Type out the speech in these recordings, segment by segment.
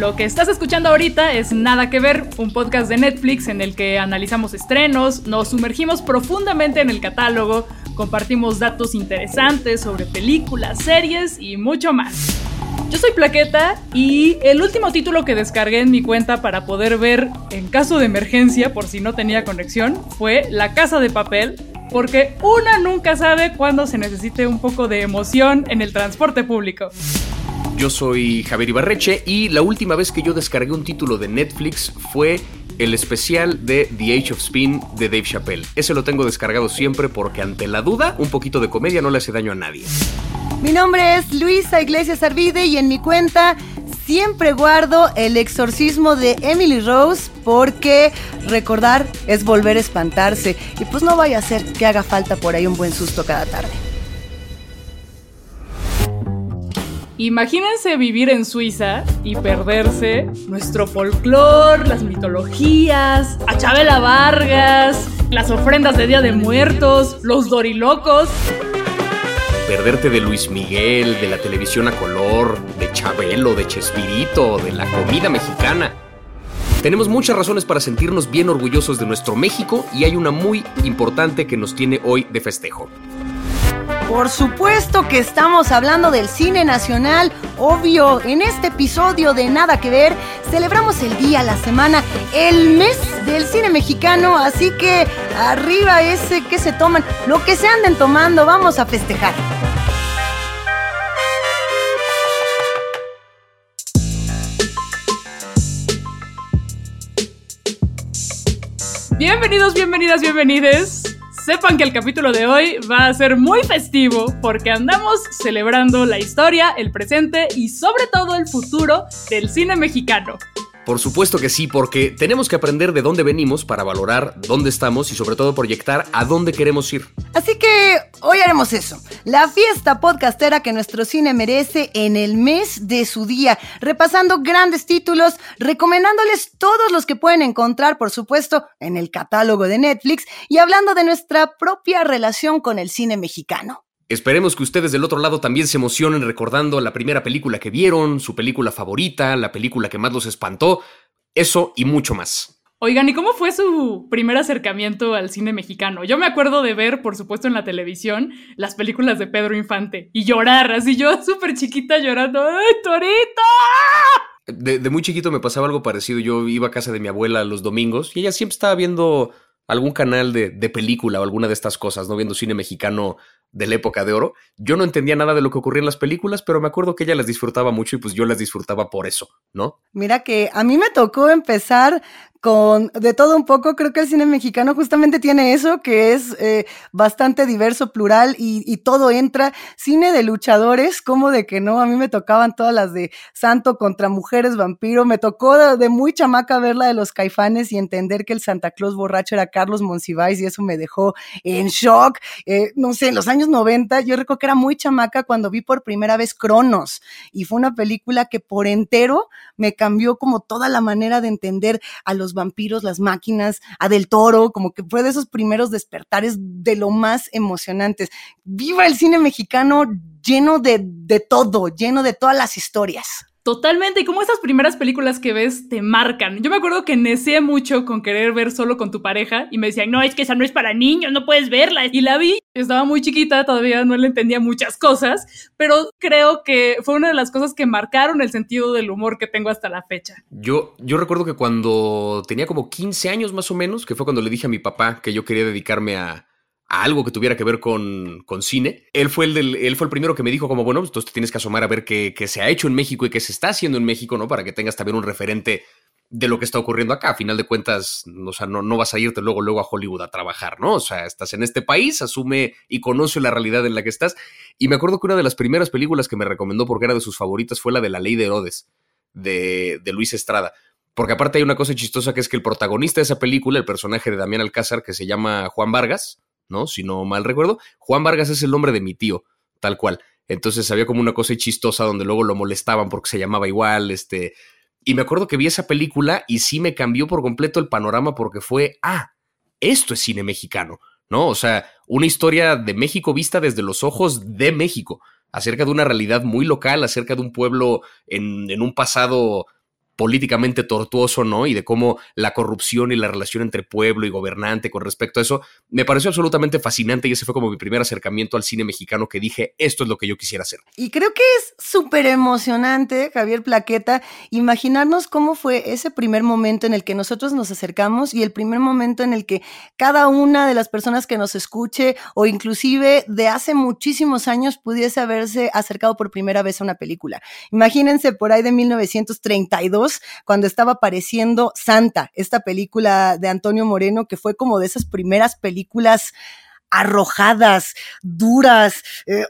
Lo que estás escuchando ahorita es Nada que ver, un podcast de Netflix en el que analizamos estrenos, nos sumergimos profundamente en el catálogo, compartimos datos interesantes sobre películas, series y mucho más. Yo soy Plaqueta y el último título que descargué en mi cuenta para poder ver en caso de emergencia, por si no tenía conexión, fue La Casa de Papel, porque una nunca sabe cuándo se necesite un poco de emoción en el transporte público. Yo soy Javier Ibarreche y la última vez que yo descargué un título de Netflix fue el especial de The Age of Spin de Dave Chappelle. Ese lo tengo descargado siempre porque ante la duda, un poquito de comedia no le hace daño a nadie. Mi nombre es Luisa Iglesias Arvide y en mi cuenta siempre guardo el exorcismo de Emily Rose porque recordar es volver a espantarse y pues no vaya a ser que haga falta por ahí un buen susto cada tarde. Imagínense vivir en Suiza y perderse nuestro folclore, las mitologías, a Chabela Vargas, las ofrendas de Día de Muertos, los dorilocos perderte de Luis Miguel, de la televisión a color, de Chabelo, de Chespirito, de la comida mexicana. Tenemos muchas razones para sentirnos bien orgullosos de nuestro México y hay una muy importante que nos tiene hoy de festejo. Por supuesto que estamos hablando del cine nacional, obvio. En este episodio de Nada que ver, celebramos el día, la semana, el mes del cine mexicano, así que arriba ese que se toman, lo que se anden tomando, vamos a festejar. Bienvenidos, bienvenidas, bienvenides. Sepan que el capítulo de hoy va a ser muy festivo porque andamos celebrando la historia, el presente y sobre todo el futuro del cine mexicano. Por supuesto que sí, porque tenemos que aprender de dónde venimos para valorar dónde estamos y sobre todo proyectar a dónde queremos ir. Así que hoy haremos eso, la fiesta podcastera que nuestro cine merece en el mes de su día, repasando grandes títulos, recomendándoles todos los que pueden encontrar, por supuesto, en el catálogo de Netflix y hablando de nuestra propia relación con el cine mexicano. Esperemos que ustedes del otro lado también se emocionen recordando la primera película que vieron, su película favorita, la película que más los espantó, eso y mucho más. Oigan, ¿y cómo fue su primer acercamiento al cine mexicano? Yo me acuerdo de ver, por supuesto, en la televisión las películas de Pedro Infante y llorar, así yo súper chiquita llorando, ¡ay, Torito! De, de, muy chiquito me pasaba algo parecido. Yo iba a casa de mi abuela los domingos y ella siempre estaba viendo algún canal de, de, película o alguna de estas cosas, ¿no? Viendo cine mexicano de la época de oro. Yo no entendía nada de lo que ocurría en las películas, pero me acuerdo que ella las disfrutaba mucho y pues yo las disfrutaba por eso, ¿no? Mira que a mí me tocó empezar con de todo un poco. Creo que el cine mexicano justamente tiene eso, que es eh, bastante diverso, plural y, todo entra. Cine de luchadores, como de que no, a mí me tocaban todas las de Santo contra Mujeres Vampiro. Me tocó de, de muy chamaca ver la de los caifanes y entender que el Santa Claus borracho era Carlos Monsiváis y eso me dejó en shock. Eh, no sé, en los años 90 yo recuerdo que era muy chamaca cuando vi por primera vez Cronos y fue una película que por entero me cambió como toda la manera de entender a los vampiros, las máquinas, a Del Toro, como que fue de esos primeros despertares de lo más emocionantes. Viva el cine mexicano lleno de, de todo, lleno de todas las historias. Totalmente, y como esas primeras películas que ves te marcan. Yo me acuerdo que neceé mucho con querer ver solo con tu pareja y me decían, no, es que esa no es para niños, no puedes verla. Y la vi, estaba muy chiquita, todavía no le entendía muchas cosas, pero creo que fue una de las cosas que marcaron el sentido del humor que tengo hasta la fecha. Yo, yo recuerdo que cuando tenía como 15 años más o menos, que fue cuando le dije a mi papá que yo quería dedicarme a, a algo que tuviera que ver con, con cine. Él fue el, del, él fue el primero que me dijo como, bueno, entonces te tienes que asomar a ver qué, qué, se ha hecho en México y qué se está haciendo en México, ¿no? Para que tengas también un referente de lo que está ocurriendo acá. A final de cuentas, o sea, no, no vas a irte luego, luego a Hollywood a trabajar, ¿no? O sea, estás en este país, asume y conoce la realidad en la que estás. Y me acuerdo que una de las primeras películas que me recomendó porque era de sus favoritas fue la de La Ley de Herodes, de, de Luis Estrada. Porque aparte hay una cosa chistosa que es que el protagonista de esa película, el personaje de Damián Alcázar, que se llama Juan Vargas, ¿no? Si no mal recuerdo, Juan Vargas es el nombre de mi tío, tal cual. Entonces había como una cosa chistosa donde luego lo molestaban porque se llamaba igual, este... Y me acuerdo que vi esa película y sí me cambió por completo el panorama porque fue, ah, esto es cine mexicano, ¿no? O sea, una historia de México vista desde los ojos de México, acerca de una realidad muy local, acerca de un pueblo en, en un pasado políticamente tortuoso, ¿no? Y de cómo la corrupción y la relación entre pueblo y gobernante con respecto a eso, me pareció absolutamente fascinante y ese fue como mi primer acercamiento al cine mexicano que dije, esto es lo que yo quisiera hacer. Y creo que es súper emocionante, Javier Plaqueta, imaginarnos cómo fue ese primer momento en el que nosotros nos acercamos y el primer momento en el que cada una de las personas que nos escuche o inclusive de hace muchísimos años pudiese haberse acercado por primera vez a una película. Imagínense por ahí de 1932, cuando estaba apareciendo Santa, esta película de Antonio Moreno, que fue como de esas primeras películas arrojadas, duras, eh,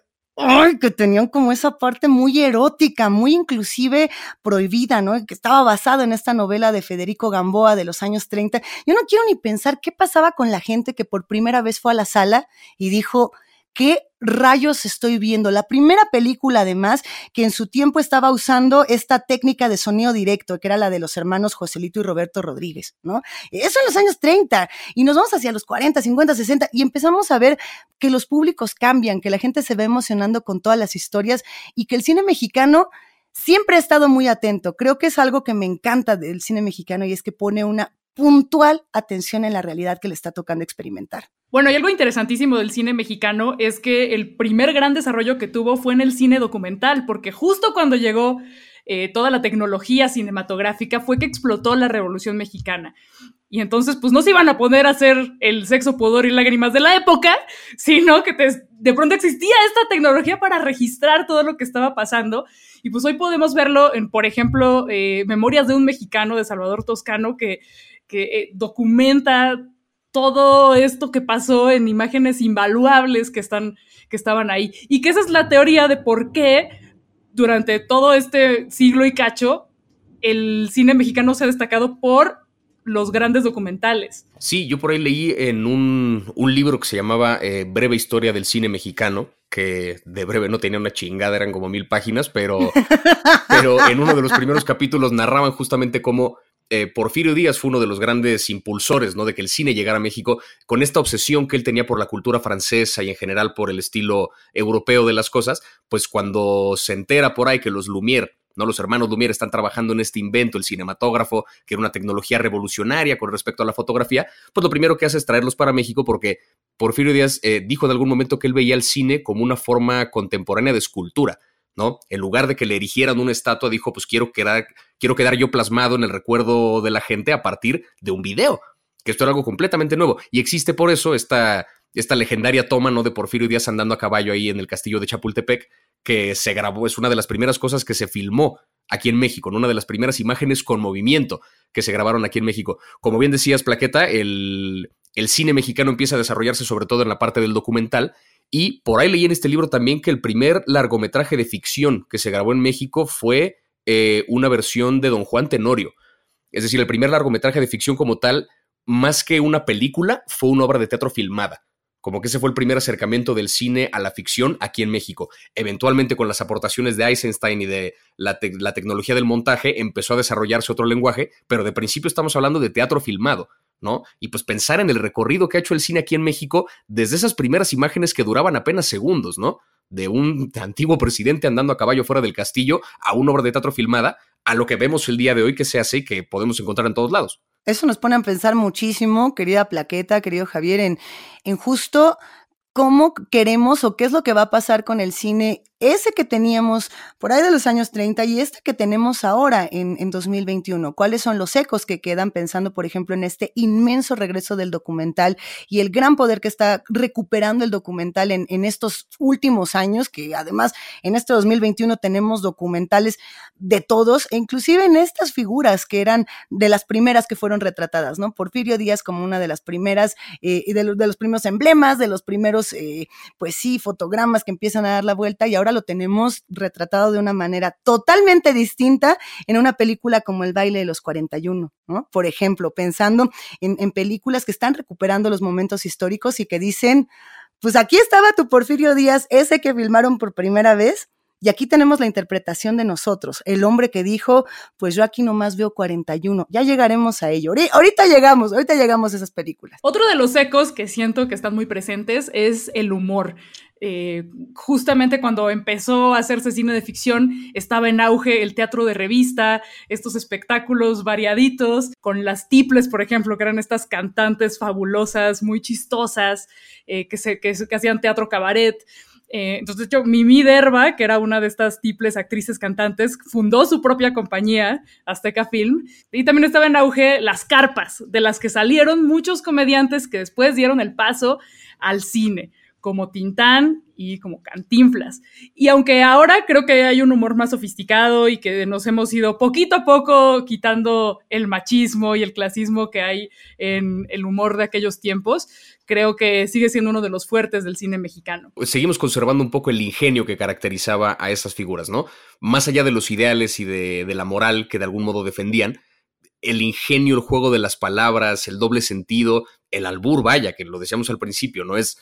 que tenían como esa parte muy erótica, muy inclusive prohibida, ¿no? Que estaba basado en esta novela de Federico Gamboa de los años 30. Yo no quiero ni pensar qué pasaba con la gente que por primera vez fue a la sala y dijo, ¿qué rayos estoy viendo? La primera película, además, que en su tiempo estaba usando esta técnica de sonido directo, que era la de los hermanos Joselito y Roberto Rodríguez, ¿no? Eso en los años 30. Y nos vamos hacia los 40, 50, 60 y empezamos a ver que los públicos cambian, que la gente se va emocionando con todas las historias y que el cine mexicano siempre ha estado muy atento. Creo que es algo que me encanta del cine mexicano y es que pone una puntual atención en la realidad que le está tocando experimentar. Bueno, y algo interesantísimo del cine mexicano es que el primer gran desarrollo que tuvo fue en el cine documental, porque justo cuando llegó eh, toda la tecnología cinematográfica fue que explotó la Revolución Mexicana. Y entonces, pues no se iban a poner a hacer el sexo, pudor y lágrimas de la época, sino que de pronto existía esta tecnología para registrar todo lo que estaba pasando. Y pues hoy podemos verlo en, por ejemplo, eh, Memorias de un mexicano de Salvador Toscano, que, que eh, documenta todo esto que pasó en imágenes invaluables que, están, que estaban ahí. Y que esa es la teoría de por qué durante todo este siglo y cacho el cine mexicano se ha destacado por los grandes documentales. Sí, yo por ahí leí en un, libro que se llamaba eh, Breve Historia del Cine Mexicano, que de breve no tenía una chingada, eran como mil páginas, pero, pero en uno de los primeros capítulos narraban justamente cómo eh, Porfirio Díaz fue uno de los grandes impulsores, ¿no? De que el cine llegara a México con esta obsesión que él tenía por la cultura francesa y en general por el estilo europeo de las cosas, pues cuando se entera por ahí que los Lumière ¿no? Los hermanos Lumière están trabajando en este invento, el cinematógrafo, que era una tecnología revolucionaria con respecto a la fotografía, pues lo primero que hace es traerlos para México porque Porfirio Díaz eh, dijo en algún momento que él veía el cine como una forma contemporánea de escultura. ¿No? En lugar de que le erigieran una estatua, dijo, pues quiero quedar, quiero quedar yo plasmado en el recuerdo de la gente a partir de un video, que esto era algo completamente nuevo. Y existe por eso esta, esta legendaria toma, ¿no? De Porfirio Díaz andando a caballo ahí en el castillo de Chapultepec, que se grabó, es una de las primeras cosas que se filmó aquí en México, una de las primeras imágenes con movimiento que se grabaron aquí en México. Como bien decías, Plaqueta, el, el cine mexicano empieza a desarrollarse sobre todo en la parte del documental y por ahí leí en este libro también que el primer largometraje de ficción que se grabó en México fue eh, una versión de Don Juan Tenorio. Es decir, el primer largometraje de ficción como tal, más que una película, fue una obra de teatro filmada. Como que ese fue el primer acercamiento del cine a la ficción aquí en México. Eventualmente, con las aportaciones de Eisenstein y de la, la tecnología del montaje, empezó a desarrollarse otro lenguaje, pero de principio estamos hablando de teatro filmado. ¿No? Y pues pensar en el recorrido que ha hecho el cine aquí en México desde esas primeras imágenes que duraban apenas segundos, ¿no? De un antiguo presidente andando a caballo fuera del castillo a una obra de teatro filmada, a lo que vemos el día de hoy que se hace y que podemos encontrar en todos lados. Eso nos pone a pensar muchísimo, querida Plaqueta, querido Javier, en, en justo cómo queremos o qué es lo que va a pasar con el cine ese que teníamos por ahí de los años 30 y este que tenemos ahora en, en, 2021? ¿Cuáles son los ecos que quedan pensando, por ejemplo, en este inmenso regreso del documental y el gran poder que está recuperando el documental en, en estos últimos años, que además en este 2021 tenemos documentales de todos, e inclusive en estas figuras que eran de las primeras que fueron retratadas, ¿no? Porfirio Díaz como una de las primeras, eh, de, los, de, los primeros emblemas, de los primeros, eh, pues sí, fotogramas que empiezan a dar la vuelta y ahora lo tenemos retratado de una manera totalmente distinta en una película como El baile de los 41, ¿no? Por ejemplo, pensando en, en películas que están recuperando los momentos históricos y que dicen, pues aquí estaba tu Porfirio Díaz, ese que filmaron por primera vez, Y aquí tenemos la interpretación de nosotros, el hombre que dijo, pues yo aquí nomás veo 41, ya llegaremos a ello. Ahorita llegamos, ahorita llegamos a esas películas. Otro de los ecos que siento que están muy presentes es el humor. Eh, justamente cuando empezó a hacerse cine de ficción, estaba en auge el teatro de revista, estos espectáculos variaditos, con las tiples, por ejemplo, que eran estas cantantes fabulosas, muy chistosas, eh, que, se, que, hacían teatro cabaret. Eh, entonces, yo, Mimi Derba, que era una de estas tiples actrices cantantes, fundó su propia compañía, Azteca Film, y también estaba en auge las carpas, de las que salieron muchos comediantes que después dieron el paso al cine como Tintán y como Cantinflas. Y aunque ahora creo que hay un humor más sofisticado y que nos hemos ido poquito a poco quitando el machismo y el clasismo que hay en el humor de aquellos tiempos, creo que sigue siendo uno de los fuertes del cine mexicano. Pues seguimos conservando un poco el ingenio que caracterizaba a esas figuras, ¿no? Más allá de los ideales y de, de la moral que de algún modo defendían, el ingenio, el juego de las palabras, el doble sentido, el albur, vaya, que lo decíamos al principio, no es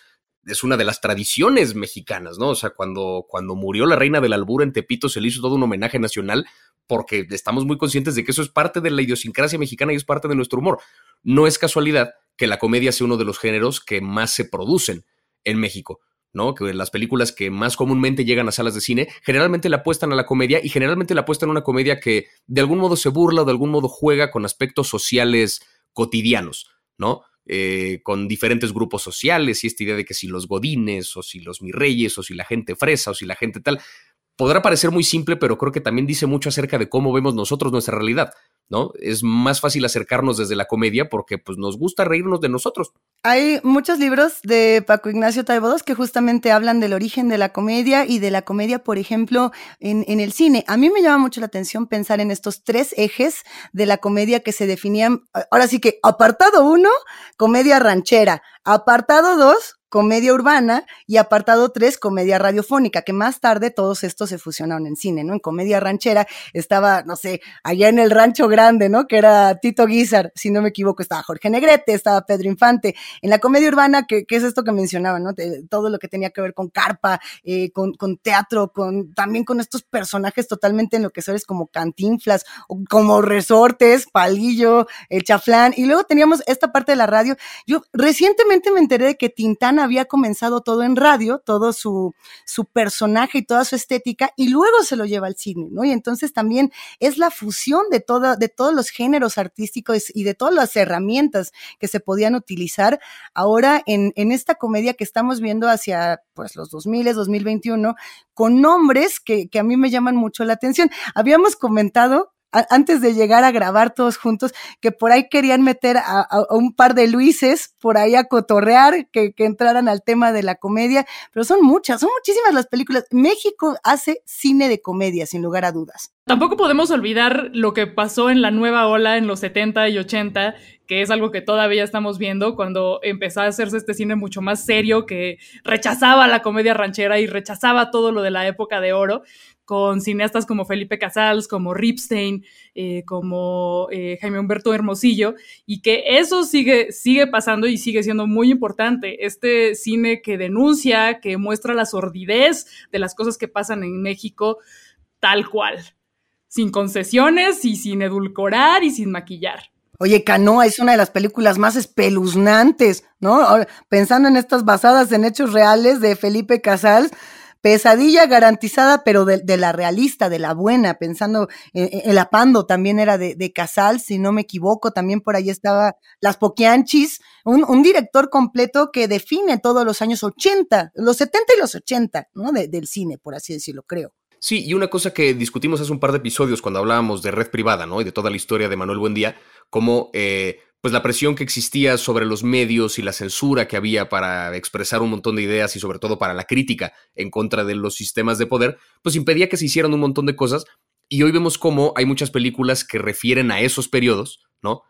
es una de las tradiciones mexicanas, ¿no? O sea, cuando, cuando murió la reina del albur en Tepito se le hizo todo un homenaje nacional porque estamos muy conscientes de que eso es parte de la idiosincrasia mexicana y es parte de nuestro humor. No es casualidad que la comedia sea uno de los géneros que más se producen en México. ¿no? Que las películas que más comúnmente llegan a salas de cine generalmente le apuestan a la comedia y generalmente le apuestan a una comedia que de algún modo se burla o de algún modo juega con aspectos sociales cotidianos, ¿no? Eh, con diferentes grupos sociales y esta idea de que si los godines o si los mirreyes o si la gente fresa o si la gente tal, podrá parecer muy simple, pero creo que también dice mucho acerca de cómo vemos nosotros nuestra realidad. ¿No? Es más fácil acercarnos desde la comedia porque pues nos gusta reírnos de nosotros. Hay muchos libros de Paco Ignacio Taibodos que justamente hablan del origen de la comedia y de la comedia, por ejemplo, en, en el cine. A mí me llama mucho la atención pensar en estos tres ejes de la comedia que se definían, ahora sí que apartado uno, comedia ranchera, apartado dos, comedia urbana y apartado 3, comedia radiofónica, que más tarde todos estos se fusionaron en cine, ¿no? En comedia ranchera estaba, no sé, allá en el Rancho Grande, ¿no? Que era Tito Guizar, si no me equivoco, estaba Jorge Negrete, estaba Pedro Infante. En la comedia urbana, que, es esto que mencionaba, ¿no? todo lo que tenía que ver con carpa, eh, con, con, teatro, con también con estos personajes totalmente enloquecedores como Cantinflas, como Resortes, Palillo, el Chaflán, y luego teníamos esta parte de la radio. Yo recientemente me enteré de que Tintán había comenzado todo en radio, todo su, su personaje y toda su estética, y luego se lo lleva al cine, ¿no? Y entonces también es la fusión de, de todos los géneros artísticos y de todas las herramientas que se podían utilizar ahora en, en esta comedia que estamos viendo hacia pues los 2000, 2021, con nombres que, que a mí me llaman mucho la atención. Habíamos comentado antes de llegar a grabar todos juntos, que por ahí querían meter a, un par de Luises por ahí a cotorrear, que, que, entraran al tema de la comedia, pero son muchas, son muchísimas las películas. México hace cine de comedia, sin lugar a dudas. Tampoco podemos olvidar lo que pasó en la nueva ola en los 70 y 80, que es algo que todavía estamos viendo cuando empezó a hacerse este cine mucho más serio, que rechazaba la comedia ranchera y rechazaba todo lo de la época de oro con cineastas como Felipe Casals, como Ripstein, eh, como eh, Jaime Humberto Hermosillo, y que eso sigue, sigue pasando y sigue siendo muy importante. Este cine que denuncia, que muestra la sordidez de las cosas que pasan en México tal cual, sin concesiones y sin edulcorar y sin maquillar. Oye, Canoa es una de las películas más espeluznantes, ¿no? Pensando en estas basadas en hechos reales de Felipe Casals, Pesadilla garantizada, pero de, la realista, de la buena, pensando, en el Apando también era de, de, Casal, si no me equivoco, también por ahí estaba Las Poquianchis, un, director completo que define todos los años 80, los 70 y los 80, ¿no? del cine, por así decirlo, creo. Sí, y una cosa que discutimos hace un par de episodios cuando hablábamos de red privada, ¿no? Y de toda la historia de Manuel Buendía, como eh, pues la presión que existía sobre los medios y la censura que había para expresar un montón de ideas y sobre todo para la crítica en contra de los sistemas de poder, pues impedía que se hicieran un montón de cosas. Y hoy vemos cómo hay muchas películas que refieren a esos periodos, ¿no?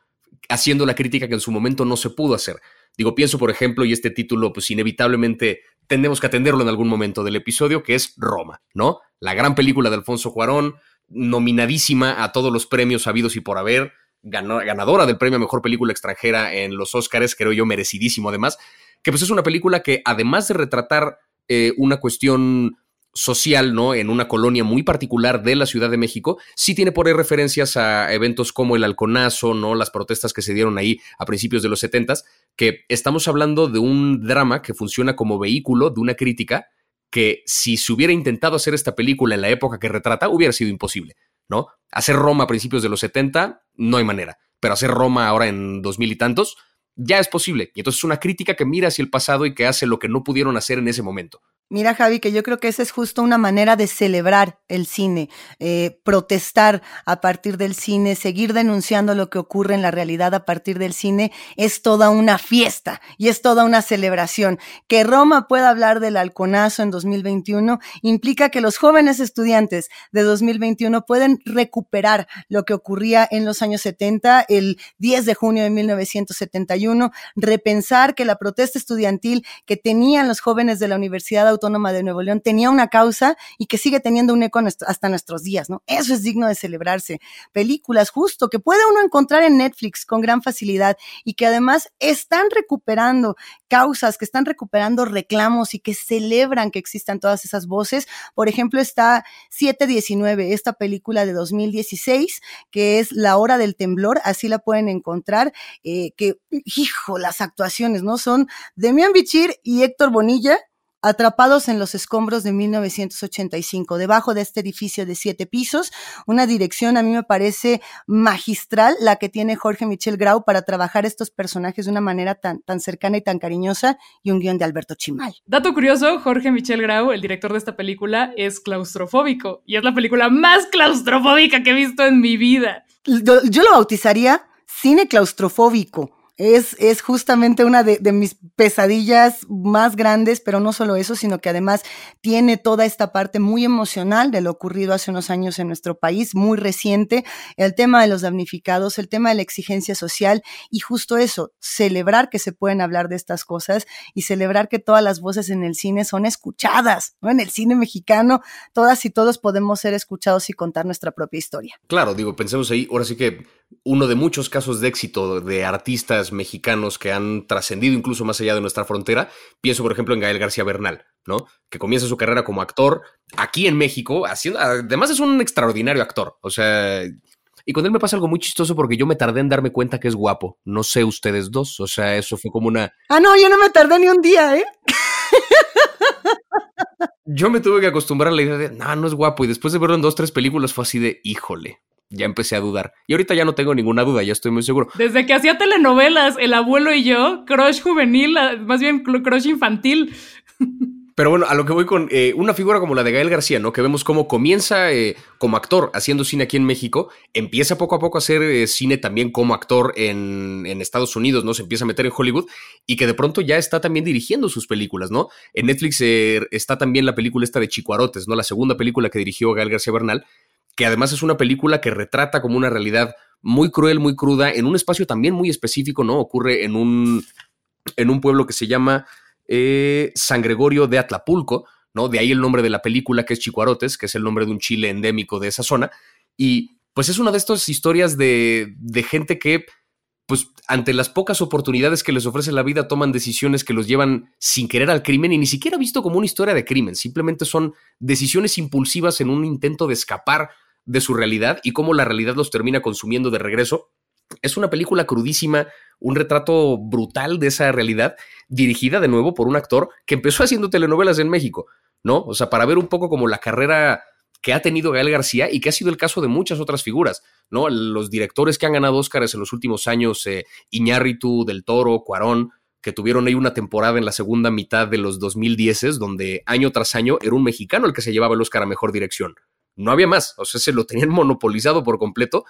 Haciendo la crítica que en su momento no se pudo hacer. Digo, pienso, por ejemplo, y este título, pues inevitablemente tendremos que atenderlo en algún momento del episodio, que es Roma, ¿no? La gran película de Alfonso Cuarón, nominadísima a todos los premios habidos y por haber, ganadora del premio a Mejor Película Extranjera en los Oscars, creo yo merecidísimo además, que pues es una película que además de retratar eh, una cuestión social, ¿no? En una colonia muy particular de la Ciudad de México, sí tiene por ahí referencias a eventos como el halconazo, ¿no? Las protestas que se dieron ahí a principios de los 70 que estamos hablando de un drama que funciona como vehículo de una crítica que si se hubiera intentado hacer esta película en la época que retrata, hubiera sido imposible, ¿no? Hacer Roma a principios de los 70, no hay manera, pero hacer Roma ahora en dos mil y tantos, ya es posible. Y entonces es una crítica que mira hacia el pasado y que hace lo que no pudieron hacer en ese momento. Mira, Javi, que yo creo que esa es justo una manera de celebrar el cine, eh, protestar a partir del cine, seguir denunciando lo que ocurre en la realidad a partir del cine, es toda una fiesta y es toda una celebración. Que Roma pueda hablar del halconazo en 2021 implica que los jóvenes estudiantes de 2021 pueden recuperar lo que ocurría en los años 70, el 10 de junio de 1971, repensar que la protesta estudiantil que tenían los jóvenes de la Universidad Autónoma de Nuevo León tenía una causa y que sigue teniendo un eco hasta nuestros días, ¿no? Eso es digno de celebrarse. Películas, justo, que puede uno encontrar en Netflix con gran facilidad y que además están recuperando causas, que están recuperando reclamos y que celebran que existan todas esas voces. Por ejemplo, está 719, esta película de 2016, que es La Hora del Temblor, así la pueden encontrar, eh, que, hijo, las actuaciones, ¿no? Son Demian Bichir y Héctor Bonilla, atrapados en los escombros de 1985, debajo de este edificio de siete pisos. Una dirección a mí me parece magistral la que tiene Jorge Michel Grau para trabajar estos personajes de una manera tan, tan cercana y tan cariñosa y un guion de Alberto Chimal. Dato curioso, Jorge Michel Grau, el director de esta película, es claustrofóbico y es la película más claustrofóbica que he visto en mi vida. yo lo bautizaría cine claustrofóbico es, es justamente una de, de, mis pesadillas más grandes, pero no solo eso, sino que además tiene toda esta parte muy emocional de lo ocurrido hace unos años en nuestro país, muy reciente, el tema de los damnificados, el tema de la exigencia social y justo eso, celebrar que se pueden hablar de estas cosas y celebrar que todas las voces en el cine son escuchadas, ¿no? En el cine mexicano, todas y todos podemos ser escuchados y contar nuestra propia historia. Claro, digo, pensemos ahí, ahora sí que uno de muchos casos de éxito de artistas mexicanos que han trascendido incluso más allá de nuestra frontera. Pienso, por ejemplo, en Gael García Bernal, ¿no? Que comienza su carrera como actor aquí en México, haciendo, además es un extraordinario actor, o sea, y con él me pasa algo muy chistoso porque yo me tardé en darme cuenta que es guapo. No sé ustedes dos, o sea, eso fue como una... Ah, no, yo no me tardé ni un día, ¿eh? yo me tuve que acostumbrar a la idea de, no, no es guapo. Y después de verlo en dos, tres películas fue así de, híjole, ya empecé a dudar. Y ahorita ya no tengo ninguna duda, ya estoy muy seguro. Desde que hacía telenovelas, El abuelo y yo, crush juvenil, más bien crush infantil. Pero bueno, a lo que voy con eh, una figura como la de Gael García, ¿no? Que vemos cómo comienza eh, como actor haciendo cine aquí en México, empieza poco a poco a hacer eh, cine también como actor en, en, Estados Unidos, ¿no? Se empieza a meter en Hollywood y que de pronto ya está también dirigiendo sus películas, ¿no? En Netflix está también la película esta de Chicuarotes, ¿no? La segunda película que dirigió Gael García Bernal, que además es una película que retrata como una realidad muy cruel, muy cruda, en un espacio también muy específico, ¿no? Ocurre en un, en un pueblo que se llama eh, San Gregorio de Atlapulco, ¿no? De ahí el nombre de la película, que es Chicuarotes, que es el nombre de un chile endémico de esa zona. Y pues es una de estas historias de, de gente que, pues ante las pocas oportunidades que les ofrece la vida, toman decisiones que los llevan sin querer al crimen y ni siquiera visto como una historia de crimen, simplemente son decisiones impulsivas en un intento de escapar de su realidad y cómo la realidad los termina consumiendo de regreso. Es una película crudísima, un retrato brutal de esa realidad, dirigida de nuevo por un actor que empezó haciendo telenovelas en México, ¿no? O sea, para ver un poco como la carrera que ha tenido Gael García y que ha sido el caso de muchas otras figuras, ¿no? Los directores que han ganado Óscares en los últimos años, eh, Iñárritu, Del Toro, Cuarón, que tuvieron ahí una temporada en la segunda mitad de los 2010 donde año tras año era un mexicano el que se llevaba el Óscar a Mejor Dirección no había más, o sea, se lo tenían monopolizado por completo.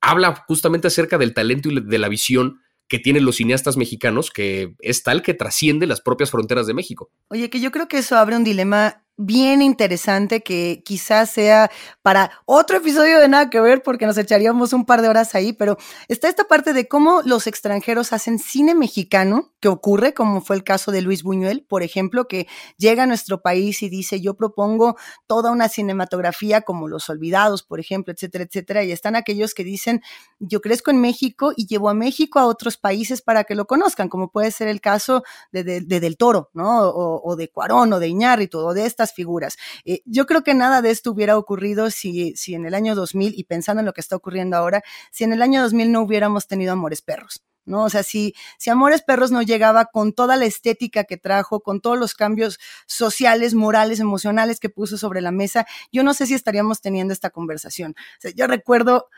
Habla justamente acerca del talento y de la visión que tienen los cineastas mexicanos, que es tal que trasciende las propias fronteras de México. Oye, que yo creo que eso abre un dilema bien interesante que quizás sea para otro episodio de nada que ver porque nos echaríamos un par de horas ahí, pero está esta parte de cómo los extranjeros hacen cine mexicano, que ocurre, como fue el caso de Luis Buñuel, por ejemplo, que llega a nuestro país y dice, yo propongo toda una cinematografía como Los Olvidados, por ejemplo, etcétera, etcétera, y están aquellos que dicen, yo crezco en México y llevo a México a otros países para que lo conozcan, como puede ser el caso de, Del Toro, ¿no? O, o de Cuarón o de Iñárritu o de estas figuras. Eh, yo creo que nada de esto hubiera ocurrido si, si en el año 2000, y pensando en lo que está ocurriendo ahora, si en el año 2000 no hubiéramos tenido Amores Perros. ¿no? O sea, si, si Amores Perros no llegaba con toda la estética que trajo, con todos los cambios sociales, morales, emocionales que puso sobre la mesa, yo no sé si estaríamos teniendo esta conversación. O yo recuerdo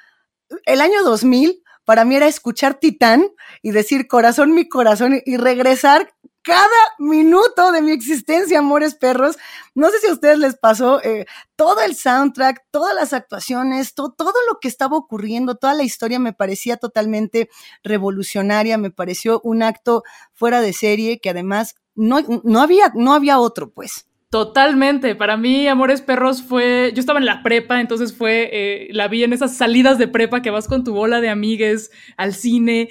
el año 2000, para mí era escuchar Titán y decir corazón, mi corazón y regresar cada minuto de mi existencia, amores perros. No sé si a ustedes les pasó eh, todo el soundtrack, todas las actuaciones, todo lo que estaba ocurriendo, toda la historia me parecía totalmente revolucionaria, me pareció un acto fuera de serie que además no, no, había, no había otro, pues. Totalmente. Para mí, Amores Perros fue. Yo estaba en la prepa, entonces fue. Eh, la vi en esas salidas de prepa que vas con tu bola de amigues al cine.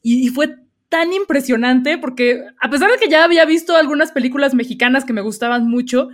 Y, y fue tan impresionante porque, a pesar de que ya había visto algunas películas mexicanas que me gustaban mucho,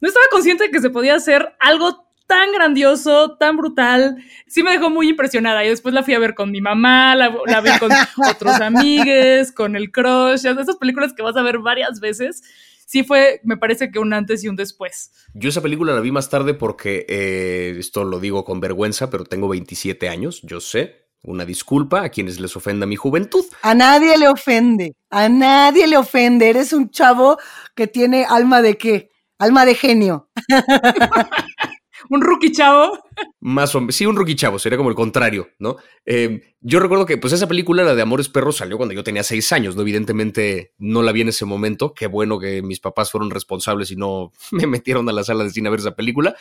no estaba consciente de que se podía hacer algo tan grandioso, tan brutal. Sí me dejó muy impresionada. Y después la fui a ver con mi mamá, la, vi con otros amigues, con el crush, esas películas que vas a ver varias veces. Sí fue, me parece que un antes y un después. Yo esa película la vi más tarde porque, eh, esto lo digo con vergüenza, pero tengo 27 años, yo sé, una disculpa a quienes les ofenda mi juventud. A nadie le ofende, a nadie le ofende. Eres un chavo que tiene alma de qué? Alma de genio. un rookie chavo. Más o menos, sí, un rookie chavo, sería como el contrario, ¿no? Em, yo recuerdo que, pues, esa película, la de Amores Perros, salió cuando yo tenía seis años, ¿no? Evidentemente no la vi en ese momento. Qué bueno que mis papás fueron responsables y no me metieron a la sala de cine a ver esa película.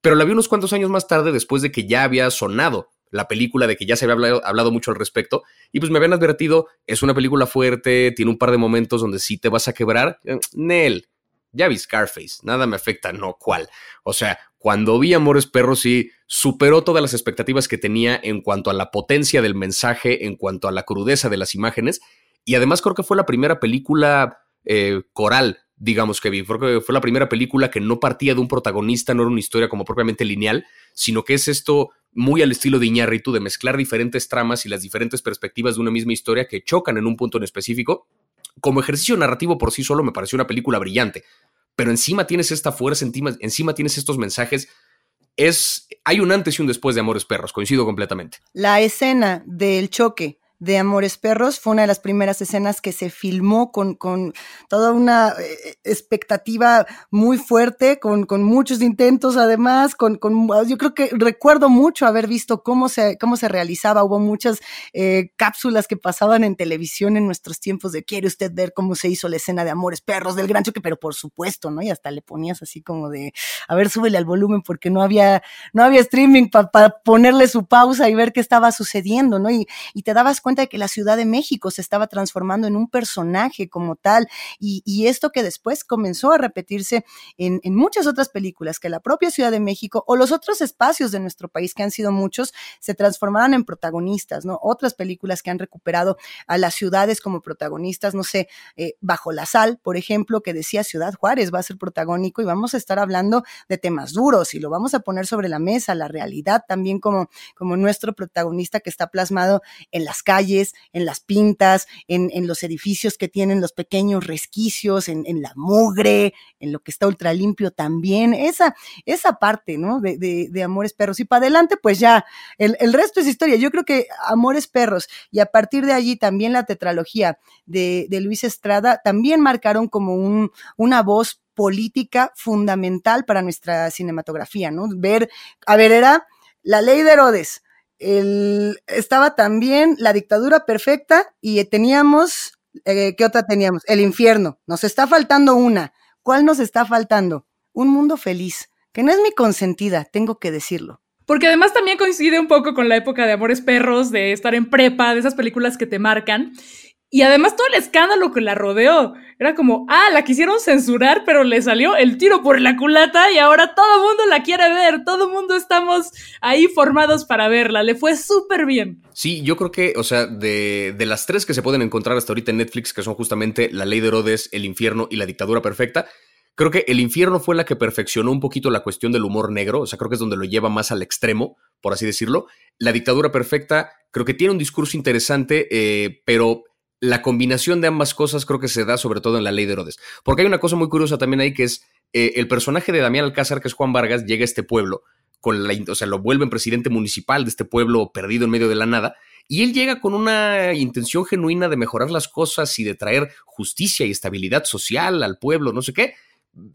Pero la vi unos cuantos años más tarde, después de que ya había sonado la película, de que ya se había hablado, mucho al respecto. Y pues me habían advertido, es una película fuerte, tiene un par de momentos donde sí te vas a quebrar. Eh, Nel, ya vi Scarface, nada me afecta, no cuál. O sea, cuando vi Amores Perros sí superó todas las expectativas que tenía en cuanto a la potencia del mensaje, en cuanto a la crudeza de las imágenes. Y además creo que fue la primera película eh, coral digamos que vi. Porque fue la primera película que no partía de un protagonista, no era una historia como propiamente lineal, sino que es esto muy al estilo de Iñárritu, de mezclar diferentes tramas y las diferentes perspectivas de una misma historia que chocan en un punto en específico. Como ejercicio narrativo por sí solo me pareció una película brillante, pero encima tienes esta fuerza, encima, encima tienes estos mensajes es hay un antes y un después de Amores Perros, coincido completamente. La escena del choque de Amores Perros. Fue una de las primeras escenas que se filmó con, con toda una eh, expectativa muy fuerte, con, con, muchos intentos además, con, con, yo creo que recuerdo mucho haber visto cómo se, cómo se realizaba. Hubo muchas eh, cápsulas que pasaban en televisión en nuestros tiempos de quiere usted ver cómo se hizo la escena de Amores Perros del Gran Choque, pero por supuesto, ¿no? Y hasta le ponías así como de, a ver, súbele al volumen porque no había, no había streaming para ponerle su pausa y ver qué estaba sucediendo, ¿no? Y, y te dabas cuenta de que la Ciudad de México se estaba transformando en un personaje como tal y, esto que después comenzó a repetirse en, muchas otras películas, que la propia Ciudad de México o los otros espacios de nuestro país, que han sido muchos, se transformaban en protagonistas, ¿no? Otras películas que han recuperado a las ciudades como protagonistas, no sé, eh, Bajo la Sal, por ejemplo, que decía Ciudad Juárez va a ser protagónico y vamos a estar hablando de temas duros y lo vamos a poner sobre la mesa, la realidad también como, como nuestro protagonista que está plasmado en las calles en las pintas, en, los edificios que tienen los pequeños resquicios, en, la mugre, en lo que está ultra limpio también. Esa, esa parte, ¿no? De, Amores Perros. Y para adelante, pues ya, el, resto es historia. Yo creo que Amores Perros y a partir de allí también la tetralogía de, Luis Estrada también marcaron como un, una voz política fundamental para nuestra cinematografía, ¿no? Ver, a ver, era la ley de Herodes, el, estaba también la dictadura perfecta y teníamos, eh, ¿qué otra teníamos? El infierno. Nos está faltando una. ¿Cuál nos está faltando? Un mundo feliz, que no es mi consentida, tengo que decirlo. Porque además también coincide un poco con la época de Amores Perros, de estar en prepa, de esas películas que te marcan. Y además todo el escándalo que la rodeó. Era como, ah, la quisieron censurar, pero le salió el tiro por la culata y ahora todo el mundo la quiere ver. Todo el mundo estamos ahí formados para verla. Le fue súper bien. Sí, yo creo que, o sea, de, de, las tres que se pueden encontrar hasta ahorita en Netflix, que son justamente La Ley de Herodes, El Infierno y La Dictadura Perfecta, creo que El Infierno fue la que perfeccionó un poquito la cuestión del humor negro. O sea, creo que es donde lo lleva más al extremo, por así decirlo. La Dictadura Perfecta creo que tiene un discurso interesante, eh, pero la combinación de ambas cosas creo que se da sobre todo en la ley de Herodes. Porque hay una cosa muy curiosa también ahí que es eh, el personaje de Damián Alcázar, que es Juan Vargas, llega a este pueblo, con la, o sea, lo vuelven presidente municipal de este pueblo perdido en medio de la nada, y él llega con una intención genuina de mejorar las cosas y de traer justicia y estabilidad social al pueblo, no sé qué.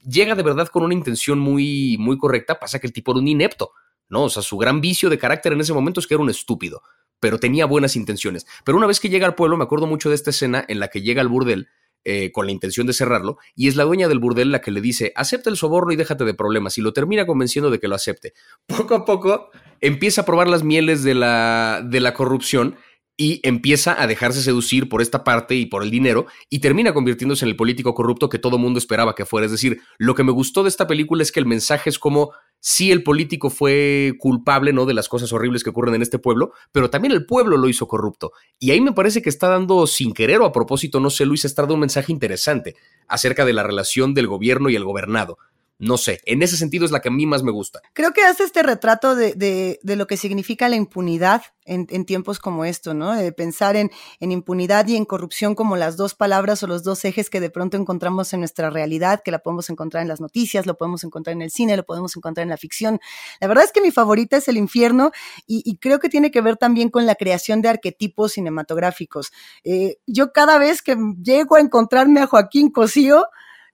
Llega de verdad con una intención muy, muy correcta, pasa que el tipo era un inepto, ¿no? O sea, su gran vicio de carácter en ese momento es que era un estúpido, pero tenía buenas intenciones. Pero una vez que llega al pueblo, me acuerdo mucho de esta escena en la que llega al burdel eh, con la intención de cerrarlo, y es la dueña del burdel la que le dice, acepta el soborno y déjate de problemas, y lo termina convenciendo de que lo acepte. Poco a poco empieza a probar las mieles de la, de la corrupción y empieza a dejarse seducir por esta parte y por el dinero y termina convirtiéndose en el político corrupto que todo mundo esperaba que fuera. Es decir, lo que me gustó de esta película es que el mensaje es como si el político fue culpable, ¿no? De las cosas horribles que ocurren en este pueblo, pero también el pueblo lo hizo corrupto. Y ahí me parece que está dando sin querer o a propósito, no sé, Luis, está dando un mensaje interesante acerca de la relación del gobierno y el gobernado no sé, en ese sentido es la que a mí más me gusta. Creo que hace este retrato de, de, lo que significa la impunidad en, tiempos como esto, ¿no? De pensar en, en, impunidad y en corrupción como las dos palabras o los dos ejes que de pronto encontramos en nuestra realidad, que la podemos encontrar en las noticias, lo podemos encontrar en el cine, lo podemos encontrar en la ficción. La verdad es que mi favorita es El infierno y, creo que tiene que ver también con la creación de arquetipos cinematográficos. Eh, yo cada vez que llego a encontrarme a Joaquín Cosío,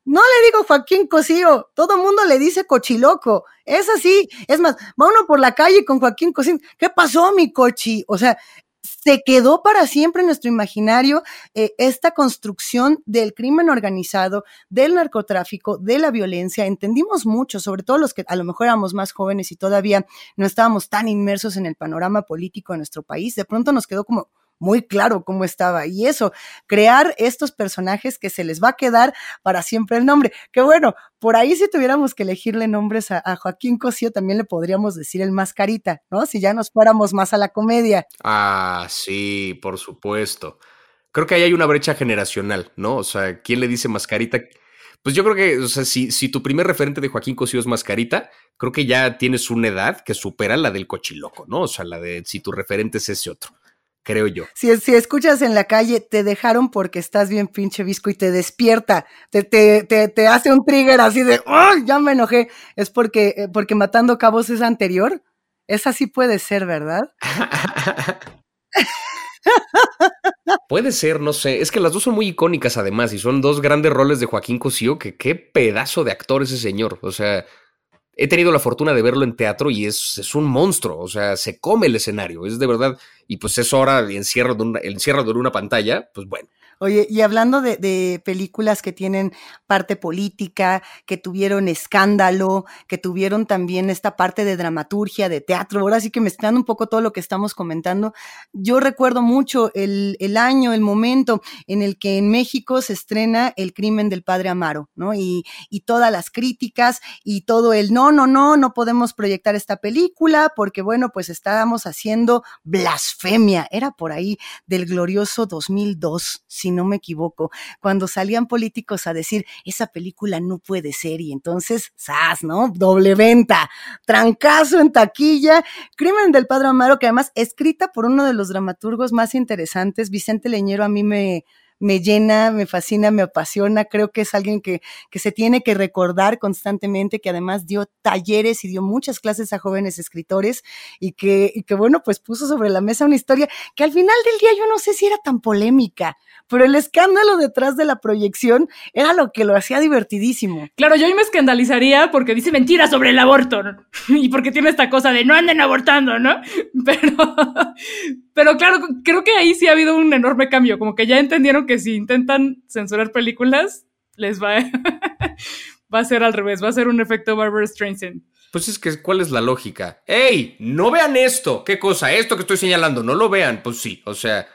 no le digo Joaquín Cosío, todo el mundo le dice cochiloco. Es así. Es más, va uno por la calle con Joaquín Cosío. ¿Qué pasó, mi cochi? O sea, se quedó para siempre en nuestro imaginario eh, esta construcción del crimen organizado, del narcotráfico, de la violencia. Entendimos mucho, sobre todo los que a lo mejor éramos más jóvenes y todavía no estábamos tan inmersos en el panorama político de nuestro país. De pronto nos quedó como, muy claro cómo estaba. Y eso, crear estos personajes que se les va a quedar para siempre el nombre. Que bueno, por ahí si tuviéramos que elegirle nombres a, Joaquín Cosío, también le podríamos decir el mascarita, ¿no? Si ya nos fuéramos más a la comedia. Ah, sí, por supuesto. Creo que ahí hay una brecha generacional, ¿no? O sea, ¿quién le dice mascarita? Pues yo creo que, o sea, si, si tu primer referente de Joaquín Cosío es Mascarita, creo que ya tienes una edad que supera la del cochiloco, ¿no? O sea, la de si tu referente es ese otro creo yo. Si, si escuchas en la calle, te dejaron porque estás bien pinche visco y te despierta, te, te, te, hace un trigger así de, ¡ay, ya me enojé! Es porque, eh, porque matando cabos es anterior. Es así puede ser, ¿verdad? Puede ser, no sé. Es que las dos son muy icónicas además y son dos grandes roles de Joaquín Cosío, que qué pedazo de actor ese señor. O sea, he tenido la fortuna de verlo en teatro y es, es, un monstruo, o sea, se come el escenario, es de verdad, y pues es hora encierro de una, encierro de una pantalla, pues bueno, Oye, y hablando de, películas que tienen parte política, que tuvieron escándalo, que tuvieron también esta parte de dramaturgia, de teatro, ahora sí que mezclando un poco todo lo que estamos comentando, yo recuerdo mucho el, año, el momento en el que en México se estrena El crimen del padre Amaro, ¿no? Y, todas las críticas y todo el no, no, no, no podemos proyectar esta película porque, bueno, pues estábamos haciendo blasfemia, era por ahí del glorioso 2002, si no me equivoco, cuando salían políticos a decir, esa película no puede ser, y entonces, ¡zas! ¿no? Doble venta, trancazo en taquilla, Crimen del Padre Amaro, que además escrita por uno de los dramaturgos más interesantes, Vicente Leñero, a mí me, me llena, me fascina, me apasiona. Creo que es alguien que, que se tiene que recordar constantemente, que además dio talleres y dio muchas clases a jóvenes escritores y que, y que bueno, pues puso sobre la mesa una historia que al final del día yo no sé si era tan polémica, pero el escándalo detrás de la proyección era lo que lo hacía divertidísimo. Claro, yo hoy me escandalizaría porque dice mentiras sobre el aborto y porque tiene esta cosa de no anden abortando, ¿no? Pero, pero claro, creo que ahí sí ha habido un enorme cambio, como que ya entendieron que si intentan censurar películas, les va, va a ser al revés, va a ser un efecto Barbara Streisand. Pues es que, ¿cuál es la lógica? ¡Ey! No vean esto. ¿Qué cosa? Esto que estoy señalando, no lo vean. Pues sí, o sea,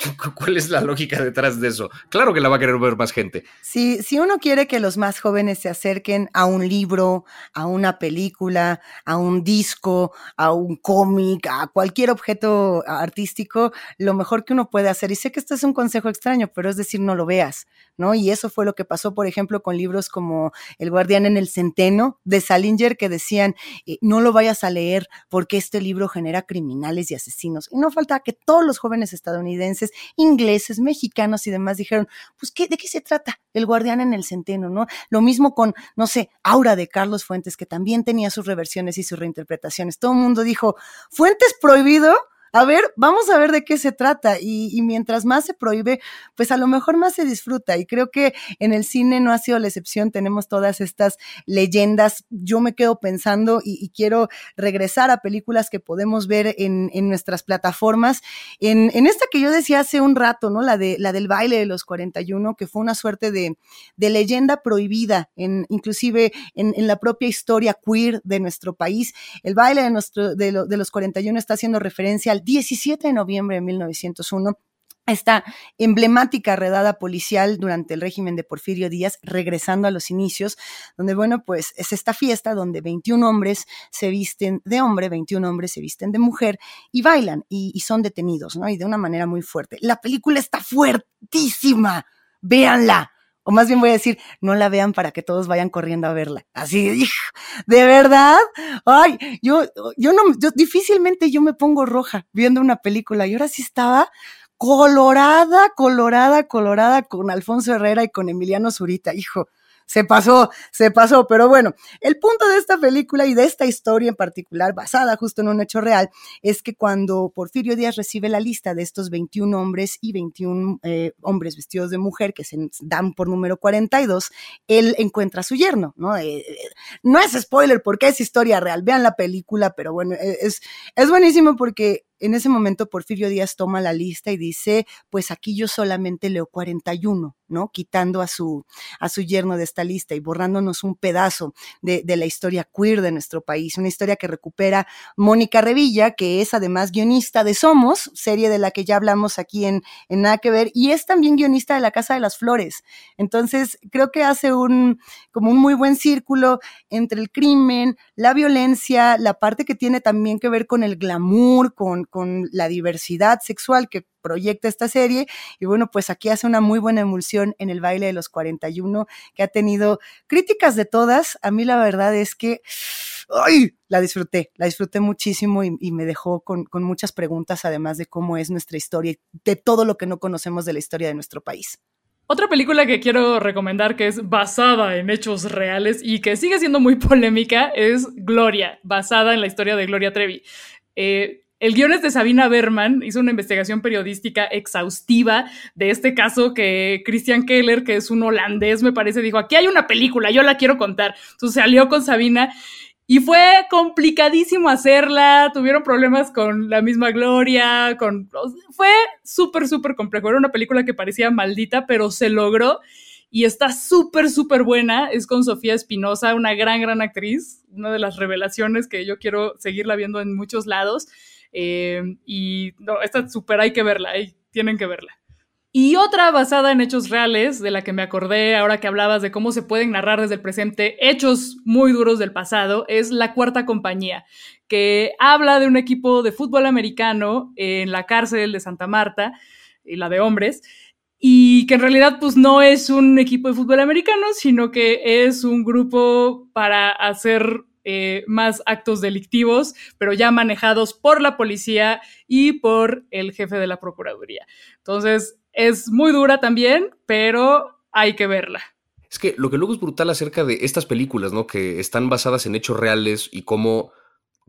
¿Cuál es la lógica detrás de eso? Claro que la va a querer ver más gente. Si, si uno quiere que los más jóvenes se acerquen a un libro, a una película, a un disco, a un cómic, a cualquier objeto artístico, lo mejor que uno puede hacer, y sé que esto es un consejo extraño, pero es decir, no lo veas, ¿no? Y eso fue lo que pasó, por ejemplo, con libros como El guardián en el centeno de Salinger, que decían, eh, no lo vayas a leer porque este libro genera criminales y asesinos. Y no falta que todos los jóvenes estadounidenses, ingleses, mexicanos y demás dijeron, pues, ¿qué, ¿de qué se trata? El guardián en el centeno, ¿no? Lo mismo con, no sé, Aura de Carlos Fuentes, que también tenía sus reversiones y sus reinterpretaciones. Todo el mundo dijo, Fuentes prohibido, a ver, vamos a ver de qué se trata. Y, mientras más se prohíbe, pues a lo mejor más se disfruta. Y creo que en el cine no ha sido la excepción. Tenemos todas estas leyendas. Yo me quedo pensando y, quiero regresar a películas que podemos ver en, nuestras plataformas. En, esta que yo decía hace un rato, ¿no? La, de, la del baile de los 41, que fue una suerte de, leyenda prohibida, en, inclusive en, la propia historia queer de nuestro país. El baile de, nuestro, de, de los 41 está haciendo referencia al 17 de noviembre de 1901 esta emblemática redada policial durante el régimen de Porfirio Díaz, regresando a los inicios, donde, bueno, pues es esta fiesta donde 21 hombres se visten de hombre, 21 hombres se visten de mujer y bailan y, y son detenidos, ¿no? Y de una manera muy fuerte. La película está fuertísima, véanla o más bien voy a decir, no la vean para que todos vayan corriendo a verla. Así, de verdad, ay, yo, yo no, yo difícilmente yo me pongo roja viendo una película y ahora sí estaba colorada, colorada, colorada con Alfonso Herrera y con Emiliano Zurita, hijo se pasó, se pasó. Pero bueno, el punto de esta película y de esta historia en particular, basada justo en un hecho real, es que cuando Porfirio Díaz recibe la lista de estos 21 hombres y 21 eh, hombres vestidos de mujer que se dan por número 42, él encuentra a su yerno, ¿no? Eh, eh, no es spoiler porque es historia real, vean la película, pero bueno, es, es buenísimo porque en ese momento Porfirio Díaz toma la lista y dice, pues aquí yo solamente leo 41, ¿no? Quitando a su, a su yerno de esta lista y borrándonos un pedazo de, de la historia queer de nuestro país, una historia que recupera Mónica Revilla, que es además guionista de Somos, serie de la que ya hablamos aquí en, en Nada que Ver, y es también guionista de La Casa de las Flores. Entonces, creo que hace un, como un muy buen círculo entre el crimen, la violencia, la parte que tiene también que ver con el glamour, con, con la diversidad sexual que proyecta esta serie. Y bueno, pues aquí hace una muy buena emulsión en el baile de los 41, que ha tenido críticas de todas. A mí la verdad es que, ¡ay! La disfruté, la disfruté muchísimo y, me dejó con, con muchas preguntas, además de cómo es nuestra historia y de todo lo que no conocemos de la historia de nuestro país. Otra película que quiero recomendar que es basada en hechos reales y que sigue siendo muy polémica es Gloria, basada en la historia de Gloria Trevi. Eh, el guion es de Sabina Berman, hizo una investigación periodística exhaustiva de este caso que Christian Keller, que es un holandés, me parece, dijo, aquí hay una película, yo la quiero contar. Entonces salió con Sabina y fue complicadísimo hacerla, tuvieron problemas con la misma Gloria, con... Fue súper, súper complejo. Era una película que parecía maldita, pero se logró y está súper, súper buena. Es con Sofía Espinosa, una gran, gran actriz, una de las revelaciones que yo quiero seguirla viendo en muchos lados. Eh, y no, esta súper hay que verla, tienen que verla. Y otra basada en hechos reales, de la que me acordé ahora que hablabas de cómo se pueden narrar desde el presente hechos muy duros del pasado, es La Cuarta Compañía, que habla de un equipo de fútbol americano en la cárcel de Santa Marta, y la de hombres, y que en realidad pues no es un equipo de fútbol americano, sino que es un grupo para hacer eh, más actos delictivos, pero ya manejados por la policía y por el jefe de la Procuraduría. Entonces, es muy dura también, pero hay que verla. Es que lo que luego es brutal acerca de estas películas, ¿no? Que están basadas en hechos reales y cómo,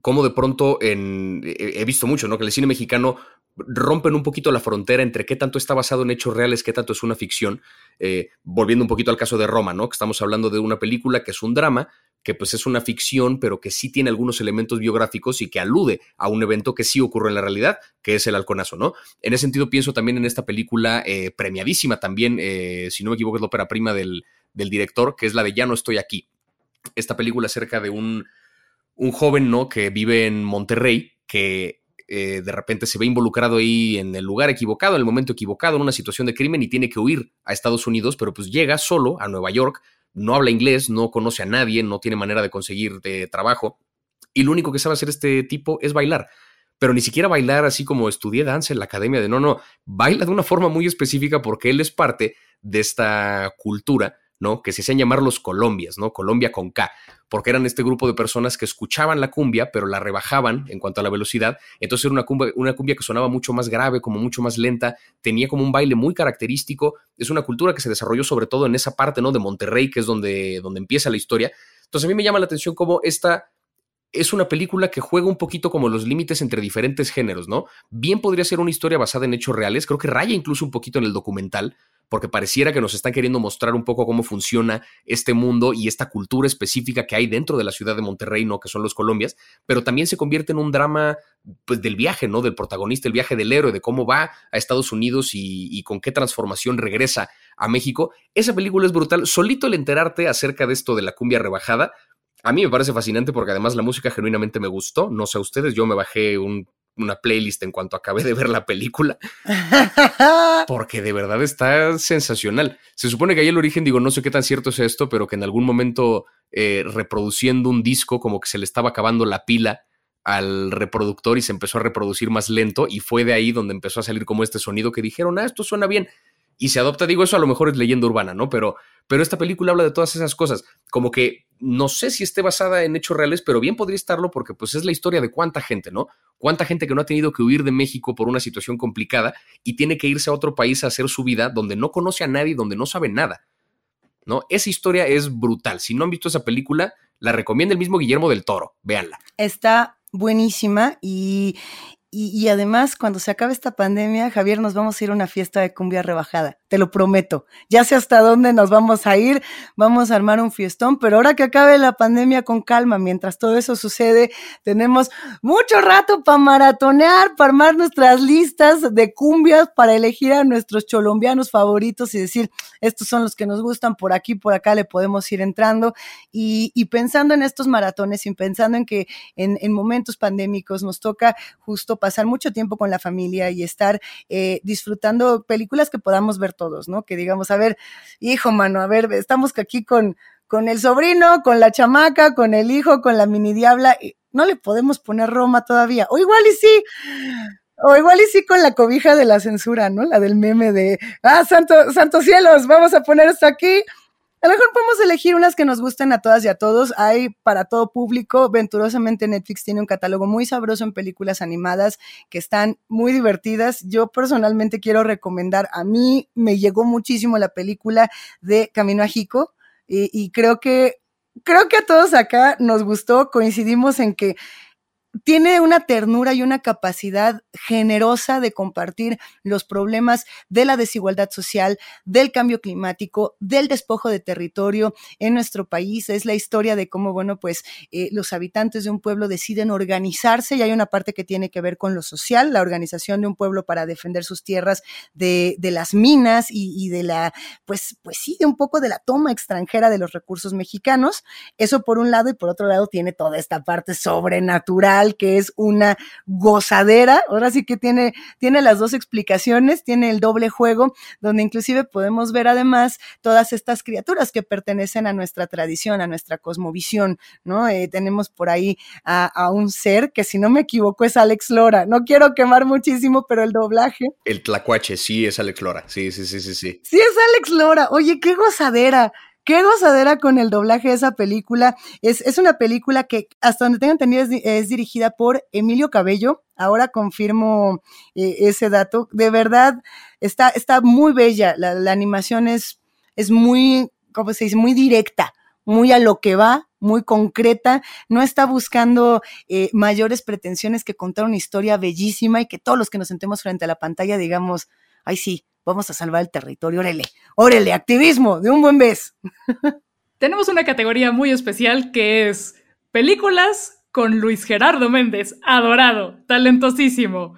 cómo de pronto en, he visto mucho, ¿no? Que el cine mexicano rompen un poquito la frontera entre qué tanto está basado en hechos reales, qué tanto es una ficción. Eh, volviendo un poquito al caso de Roma, ¿no? Que estamos hablando de una película que es un drama, que pues es una ficción, pero que sí tiene algunos elementos biográficos y que alude a un evento que sí ocurre en la realidad, que es el halconazo, ¿no? En ese sentido pienso también en esta película eh, premiadísima también, eh, si no me equivoco es la ópera prima del, director, que es la de Ya no estoy aquí. Esta película acerca de un, un joven, ¿no? Que vive en Monterrey, que eh, de repente se ve involucrado ahí en el lugar equivocado, en el momento equivocado, en una situación de crimen y tiene que huir a Estados Unidos, pero pues llega solo a Nueva York no habla inglés, no conoce a nadie, no tiene manera de conseguir de trabajo, y lo único que sabe hacer este tipo es bailar. pero ni siquiera bailar así como estudié danza en la academia de no, no, baila de una forma muy específica porque él es parte de esta cultura, ¿no? Que se hacían llamar los Colombias, ¿no? Colombia con K, porque eran este grupo de personas que escuchaban la cumbia, pero la rebajaban en cuanto a la velocidad. Entonces era una cumbia, una cumbia que sonaba mucho más grave, como mucho más lenta, tenía como un baile muy característico. Es una cultura que se desarrolló sobre todo en esa parte, ¿no? De Monterrey, que es donde, donde empieza la historia. Entonces a mí me llama la atención cómo esta es una película que juega un poquito como los límites entre diferentes géneros, ¿no? Bien podría ser una historia basada en hechos reales, creo que raya incluso un poquito en el documental, porque pareciera que nos están queriendo mostrar un poco cómo funciona este mundo y esta cultura específica que hay dentro de la ciudad de Monterrey, ¿no? Que son los Colombias, pero también se convierte en un drama, pues, del viaje, ¿no? Del protagonista, el viaje del héroe, de cómo va a Estados Unidos y, y con qué transformación regresa a México. Esa película es brutal. Solito el enterarte acerca de esto de la cumbia rebajada, a mí me parece fascinante porque además la música genuinamente me gustó. No sé a ustedes, yo me bajé una playlist en cuanto acabé de ver la película. Porque de verdad está sensacional. Se supone que ahí el origen, digo, no sé qué tan cierto es esto, pero que en algún momento eh, reproduciendo un disco como que se le estaba acabando la pila al reproductor y se empezó a reproducir más lento y fue de ahí donde empezó a salir como este sonido que dijeron, ah, esto suena bien y se adopta, digo, eso a lo mejor es leyenda urbana, ¿no? Pero, pero esta película habla de todas esas cosas, como que no sé si esté basada en hechos reales, pero bien podría estarlo porque pues es la historia de cuánta gente, ¿no? Cuánta gente que no ha tenido que huir de México por una situación complicada y tiene que irse a otro país a hacer su vida donde no conoce a nadie, donde no sabe nada. ¿No? Esa historia es brutal. Si no han visto esa película, la recomienda el mismo Guillermo del Toro. Véanla. Está buenísima y, y, además, cuando se acabe esta pandemia, Javier, nos vamos a ir a una fiesta de cumbia rebajada, te lo prometo. Ya sé hasta dónde nos vamos a ir, vamos a armar un fiestón, pero ahora que acabe la pandemia con calma, mientras todo eso sucede, tenemos mucho rato para maratonear, para armar nuestras listas de cumbias, para elegir a nuestros cholombianos favoritos y decir, estos son los que nos gustan, por aquí, por acá le podemos ir entrando. Y, pensando en estos maratones y pensando en que en momentos pandémicos nos toca justo pasar mucho tiempo con la familia y estar eh, disfrutando películas que podamos ver todos, ¿no? Que digamos, a ver, hijo, mano, a ver, estamos aquí con, con el sobrino, con la chamaca, con el hijo, con la mini diabla, no le podemos poner Roma todavía, o igual y sí. O igual y sí con la cobija de la censura, ¿no? La del meme de, ah, santo, santos cielos, vamos a poner esto aquí a lo mejor podemos elegir unas que nos gusten a todas y a todos. Hay para todo público. Venturosamente Netflix tiene un catálogo muy sabroso en películas animadas que están muy divertidas. Yo personalmente quiero recomendar, a mí me llegó muchísimo la película de Camino a Jico y, y creo que, creo que a todos acá nos gustó. Coincidimos en que tiene una ternura y una capacidad generosa de compartir los problemas de la desigualdad social, del cambio climático, del despojo de territorio en nuestro país. Es la historia de cómo, bueno, pues eh, los habitantes de un pueblo deciden organizarse y hay una parte que tiene que ver con lo social, la organización de un pueblo para defender sus tierras de, de las minas y, y, de la, pues, pues sí, de un poco de la toma extranjera de los recursos mexicanos. Eso por un lado y por otro lado tiene toda esta parte sobrenatural que es una gozadera. Ahora sí que tiene, tiene las dos explicaciones, tiene el doble juego, donde inclusive podemos ver además todas estas criaturas que pertenecen a nuestra tradición, a nuestra cosmovisión, ¿no? Eh, tenemos por ahí a, a, un ser que si no me equivoco es Alex Lora. No quiero quemar muchísimo, pero el doblaje. El tlacuache, sí, es Alex Lora. Sí, sí, sí, sí, sí. Sí, es Alex Lora. Oye, qué gozadera. Qué gozadera con el doblaje de esa película. Es, es una película que, hasta donde tengo entendido, es, dirigida por Emilio Cabello. Ahora confirmo eh, ese dato. De verdad, está, está muy bella. La, la, animación es, es muy, ¿cómo se dice? Muy directa, muy a lo que va, muy concreta, no está buscando eh, mayores pretensiones que contar una historia bellísima y que todos los que nos sentemos frente a la pantalla digamos, ay sí, vamos a salvar el territorio, órale, órale, activismo, de un buen vez. Tenemos una categoría muy especial que es películas con Luis Gerardo Méndez, adorado, talentosísimo,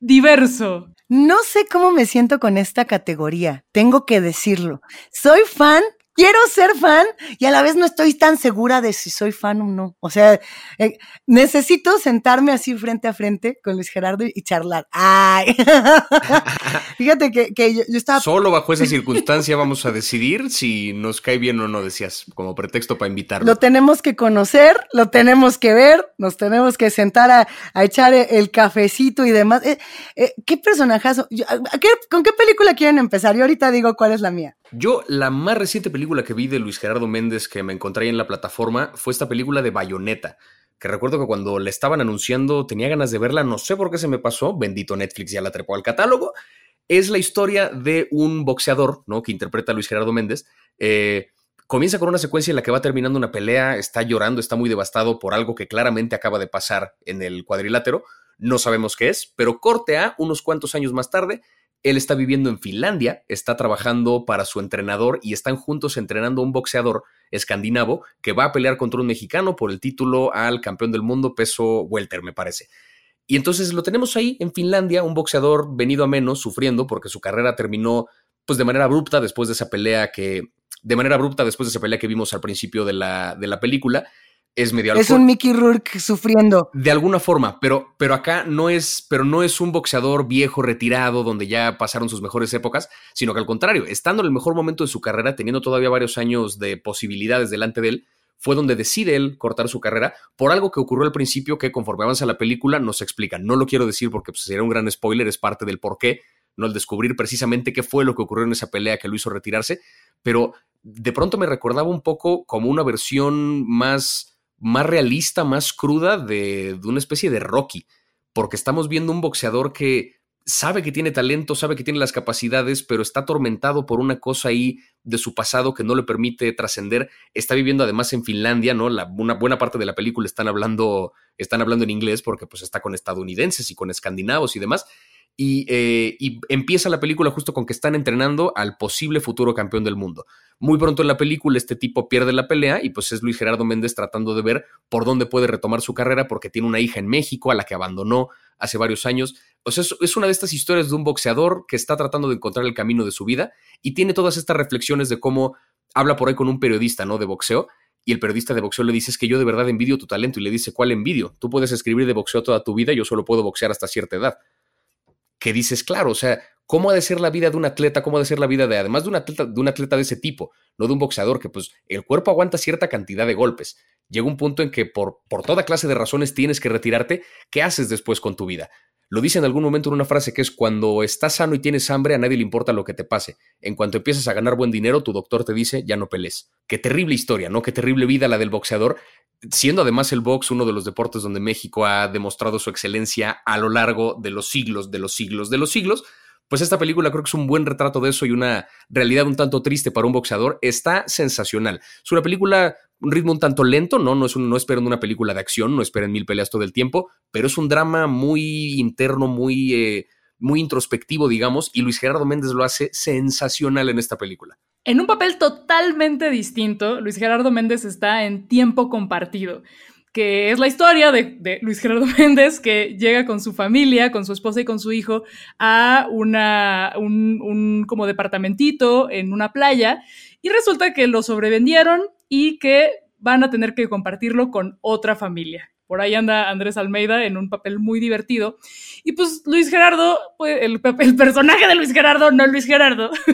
diverso. No sé cómo me siento con esta categoría, tengo que decirlo. Soy fan quiero ser fan y a la vez no estoy tan segura de si soy fan o no. O sea, eh, necesito sentarme así frente a frente con Luis Gerardo y charlar. Ay, fíjate que, yo, estaba... Solo bajo esa circunstancia vamos a decidir si nos cae bien o no, decías, como pretexto para invitarlo. Lo tenemos que conocer, lo tenemos que ver, nos tenemos que sentar a, echar el cafecito y demás. Eh, eh, ¿Qué personajazo? ¿Con qué película quieren empezar? Yo ahorita digo cuál es la mía. Yo, la más reciente película que vi de Luis Gerardo Méndez que me encontré en la plataforma fue esta película de Bayonetta, que recuerdo que cuando le estaban anunciando tenía ganas de verla, no sé por qué se me pasó, bendito Netflix ya la trepó al catálogo. Es la historia de un boxeador, ¿no? Que interpreta a Luis Gerardo Méndez. Eh, comienza con una secuencia en la que va terminando una pelea, está llorando, está muy devastado por algo que claramente acaba de pasar en el cuadrilátero. No sabemos qué es, pero corte a unos cuantos años más tarde él está viviendo en Finlandia, está trabajando para su entrenador y están juntos entrenando a un boxeador escandinavo que va a pelear contra un mexicano por el título al campeón del mundo peso welter, me parece. Y entonces lo tenemos ahí en Finlandia, un boxeador venido a menos, sufriendo porque su carrera terminó pues de manera abrupta después de esa pelea que de manera abrupta después de esa pelea que vimos al principio de la, de la película es medio Es un Mickey Rourke sufriendo. De alguna forma, pero, pero acá no es, pero no es un boxeador viejo, retirado, donde ya pasaron sus mejores épocas, sino que al contrario, estando en el mejor momento de su carrera, teniendo todavía varios años de posibilidades delante de él, fue donde decide él cortar su carrera por algo que ocurrió al principio que conforme avanza la película nos explica. No lo quiero decir porque pues, sería un gran spoiler, es parte del por qué, no el descubrir precisamente qué fue lo que ocurrió en esa pelea que lo hizo retirarse, pero de pronto me recordaba un poco como una versión más más realista, más cruda de, una especie de Rocky, porque estamos viendo un boxeador que sabe que tiene talento, sabe que tiene las capacidades, pero está atormentado por una cosa ahí de su pasado que no le permite trascender. Está viviendo además en Finlandia, ¿no? La, una buena parte de la película están hablando, están hablando en inglés porque pues está con estadounidenses y con escandinavos y demás. Eh, y, empieza la película justo con que están entrenando al posible futuro campeón del mundo. Muy pronto en la película este tipo pierde la pelea y pues es Luis Gerardo Méndez tratando de ver por dónde puede retomar su carrera porque tiene una hija en México a la que abandonó hace varios años. O sea, es, una de estas historias de un boxeador que está tratando de encontrar el camino de su vida y tiene todas estas reflexiones de cómo habla por ahí con un periodista, ¿no? De boxeo. Y el periodista de boxeo le dice, es que yo de verdad envidio tu talento. Y le dice, ¿cuál envidio? Tú puedes escribir de boxeo toda tu vida, yo solo puedo boxear hasta cierta edad que dices, claro, o sea, ¿cómo ha de ser la vida de un atleta? ¿Cómo ha de ser la vida de, además de un atleta, de un atleta de ese tipo, no de un boxeador, que pues el cuerpo aguanta cierta cantidad de golpes? Llega un punto en que por, por toda clase de razones tienes que retirarte. ¿Qué haces después con tu vida? Lo dice en algún momento en una frase que es cuando estás sano y tienes hambre, a nadie le importa lo que te pase. En cuanto empiezas a ganar buen dinero, tu doctor te dice, ya no pelees. Qué terrible historia, ¿no? Qué terrible vida la del boxeador, siendo además el box uno de los deportes donde México ha demostrado su excelencia a lo largo de los siglos, de los siglos, de los siglos, pues esta película creo que es un buen retrato de eso y una realidad un tanto triste para un boxeador. Está sensacional. Es una película, un ritmo un tanto lento, no, no, es un, no esperen una película de acción, no esperen mil peleas todo el tiempo, pero es un drama muy interno, muy, eh, muy introspectivo, digamos, y Luis Gerardo Méndez lo hace sensacional en esta película. En un papel totalmente distinto, Luis Gerardo Méndez está en tiempo compartido, que es la historia de, Luis Gerardo Méndez que llega con su familia, con su esposa y con su hijo a una, un, un como departamentito en una playa y resulta que lo sobrevendieron y que van a tener que compartirlo con otra familia. Por ahí anda Andrés Almeida en un papel muy divertido. Y pues Luis Gerardo, pues, el, el personaje de Luis Gerardo, no Luis Gerardo,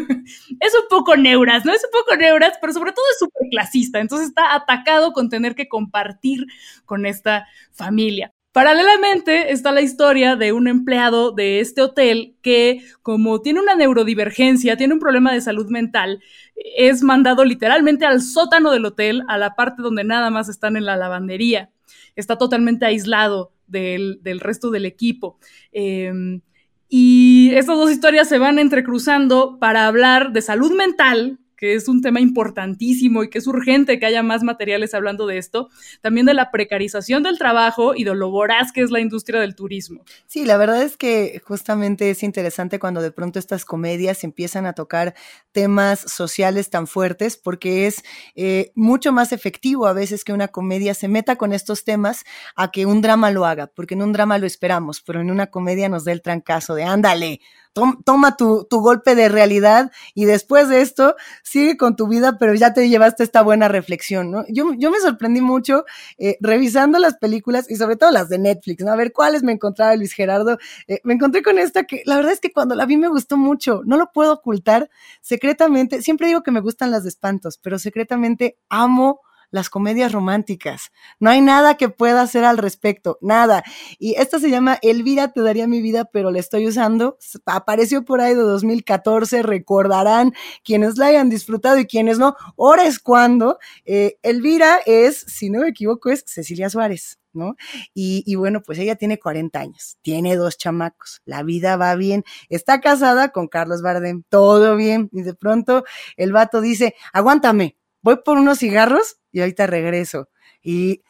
es un poco neuras, ¿no? Es un poco neuras, pero sobre todo es súper clasista. Entonces está atacado con tener que compartir con esta familia. Paralelamente está la historia de un empleado de este hotel que, como tiene una neurodivergencia, tiene un problema de salud mental, es mandado literalmente al sótano del hotel, a la parte donde nada más están en la lavandería está totalmente aislado del, resto del equipo. Em, y estas dos historias se van entrecruzando para hablar de salud mental, que es un tema importantísimo y que es urgente que haya más materiales hablando de esto, también de la precarización del trabajo y de lo voraz que es la industria del turismo. Sí, la verdad es que justamente es interesante cuando de pronto estas comedias empiezan a tocar temas sociales tan fuertes porque es eh, mucho más efectivo a veces que una comedia se meta con estos temas a que un drama lo haga, porque en un drama lo esperamos, pero en una comedia nos da el trancazo de ándale, toma tu, tu, golpe de realidad y después de esto sigue con tu vida, pero ya te llevaste esta buena reflexión, ¿no? Yo, yo me sorprendí mucho eh, revisando las películas y sobre todo las de Netflix, ¿no? A ver cuáles me encontraba Luis Gerardo. Eh, me encontré con esta que la verdad es que cuando la vi me gustó mucho, no lo puedo ocultar secretamente, siempre digo que me gustan las de espantos, pero secretamente amo las comedias románticas. No hay nada que pueda hacer al respecto, nada. Y esta se llama Elvira te daría mi vida, pero la estoy usando. Apareció por ahí de 2014, recordarán quienes la hayan disfrutado y quienes no. Ahora es cuando. Eh, Elvira es, si no me equivoco, es Cecilia Suárez. ¿no? Y, y, bueno, pues ella tiene 40 años, tiene dos chamacos, la vida va bien, está casada con Carlos Bardem, todo bien, y de pronto el vato dice, aguántame, voy por unos cigarros y ahorita regreso. Y,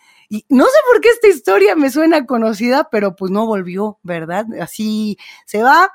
no sé por qué esta historia me suena conocida, pero pues no volvió, ¿verdad? Así se va,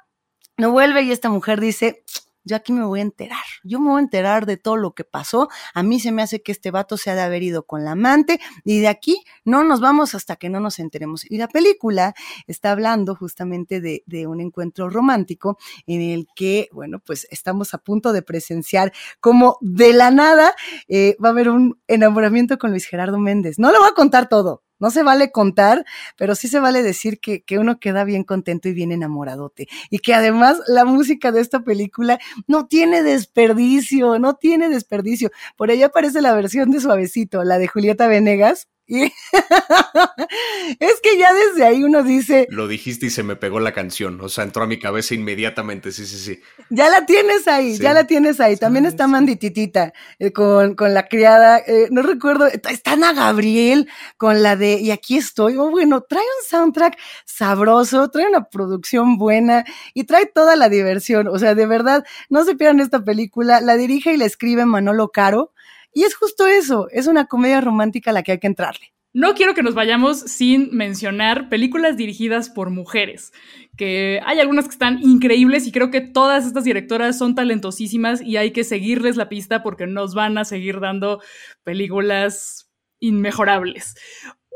no vuelve y esta mujer dice, yo aquí me voy a enterar. Yo me voy a enterar de todo lo que pasó. A mí se me hace que este vato se ha de haber ido con la amante y de aquí no nos vamos hasta que no nos enteremos. Y la película está hablando justamente de, de un encuentro romántico en el que, bueno, pues estamos a punto de presenciar como de la nada eh, va a haber un enamoramiento con Luis Gerardo Méndez. No lo voy a contar todo, no se vale contar, pero sí se vale decir que, que, uno queda bien contento y bien enamoradote. Y que además la música de esta película no tiene desperdicio, no tiene desperdicio. Por ahí aparece la versión de Suavecito, la de Julieta Venegas, y es que ya desde ahí uno dice. Lo dijiste y se me pegó la canción. O sea, entró a mi cabeza inmediatamente. Sí, sí, sí. Ya la tienes ahí, ya la tienes ahí. También está Mandititita eh, con, con, la criada. Eh, no recuerdo. Está Ana Gabriel con la de Y aquí estoy. Oh, bueno, trae un soundtrack sabroso, trae una producción buena y trae toda la diversión. O sea, de verdad, no se pierdan esta película. La dirige y la escribe Manolo Caro. Y es justo eso, es una comedia romántica a la que hay que entrarle. No quiero que nos vayamos sin mencionar películas dirigidas por mujeres, que hay algunas que están increíbles y creo que todas estas directoras son talentosísimas y hay que seguirles la pista porque nos van a seguir dando películas inmejorables.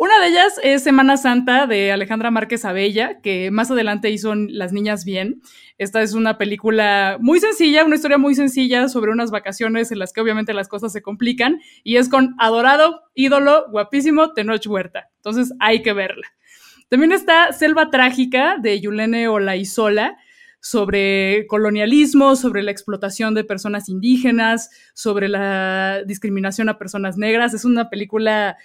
Una de ellas es Semana Santa de Alejandra Márquez Abella, que más adelante hizo Las Niñas Bien. Esta es una película muy sencilla, una historia muy sencilla sobre unas vacaciones en las que obviamente las cosas se complican y es con adorado, ídolo, guapísimo Tenoch Huerta. Entonces hay que verla. También está Selva Trágica de Yulene Olaizola sobre colonialismo, sobre la explotación de personas indígenas, sobre la discriminación a personas negras. Es una película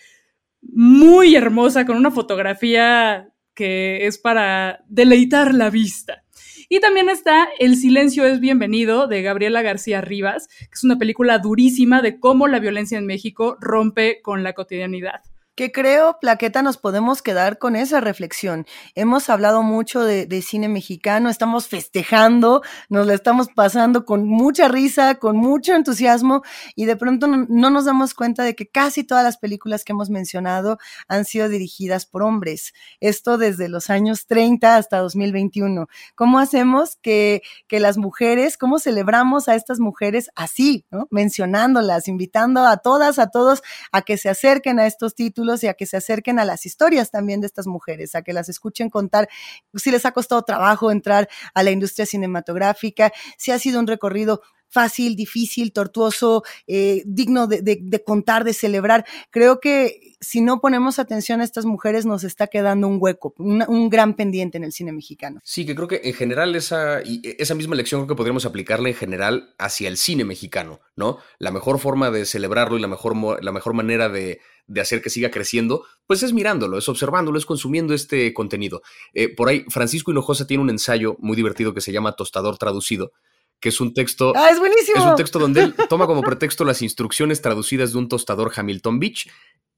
muy hermosa, con una fotografía que es para deleitar la vista. Y también está El silencio es bienvenido de Gabriela García Rivas, que es una película durísima de cómo la violencia en México rompe con la cotidianidad que creo, Plaqueta, nos podemos quedar con esa reflexión. Hemos hablado mucho de, de, cine mexicano, estamos festejando, nos la estamos pasando con mucha risa, con mucho entusiasmo y de pronto no, no, nos damos cuenta de que casi todas las películas que hemos mencionado han sido dirigidas por hombres. Esto desde los años 30 hasta 2021. ¿Cómo hacemos que, que las mujeres, cómo celebramos a estas mujeres así, ¿no? mencionándolas, invitando a todas, a todos a que se acerquen a estos títulos? Y a que se acerquen a las historias también de estas mujeres, a que las escuchen contar si les ha costado trabajo entrar a la industria cinematográfica, si ha sido un recorrido fácil, difícil, tortuoso, eh, digno de, contar, de celebrar. Creo que si no ponemos atención a estas mujeres nos está quedando un hueco, un, un gran pendiente en el cine mexicano. Sí, que creo que en general esa, esa misma lección creo que podríamos aplicarla en general hacia el cine mexicano, ¿no? La mejor forma de celebrarlo y la mejor, la mejor manera de, de hacer que siga creciendo, pues es mirándolo, es observándolo, es consumiendo este contenido. Eh, por ahí, Francisco Hinojosa tiene un ensayo muy divertido que se llama Tostador Traducido, que es un texto. ¡Ah, es buenísimo! Es un texto donde él toma como pretexto las instrucciones traducidas de un tostador Hamilton Beach.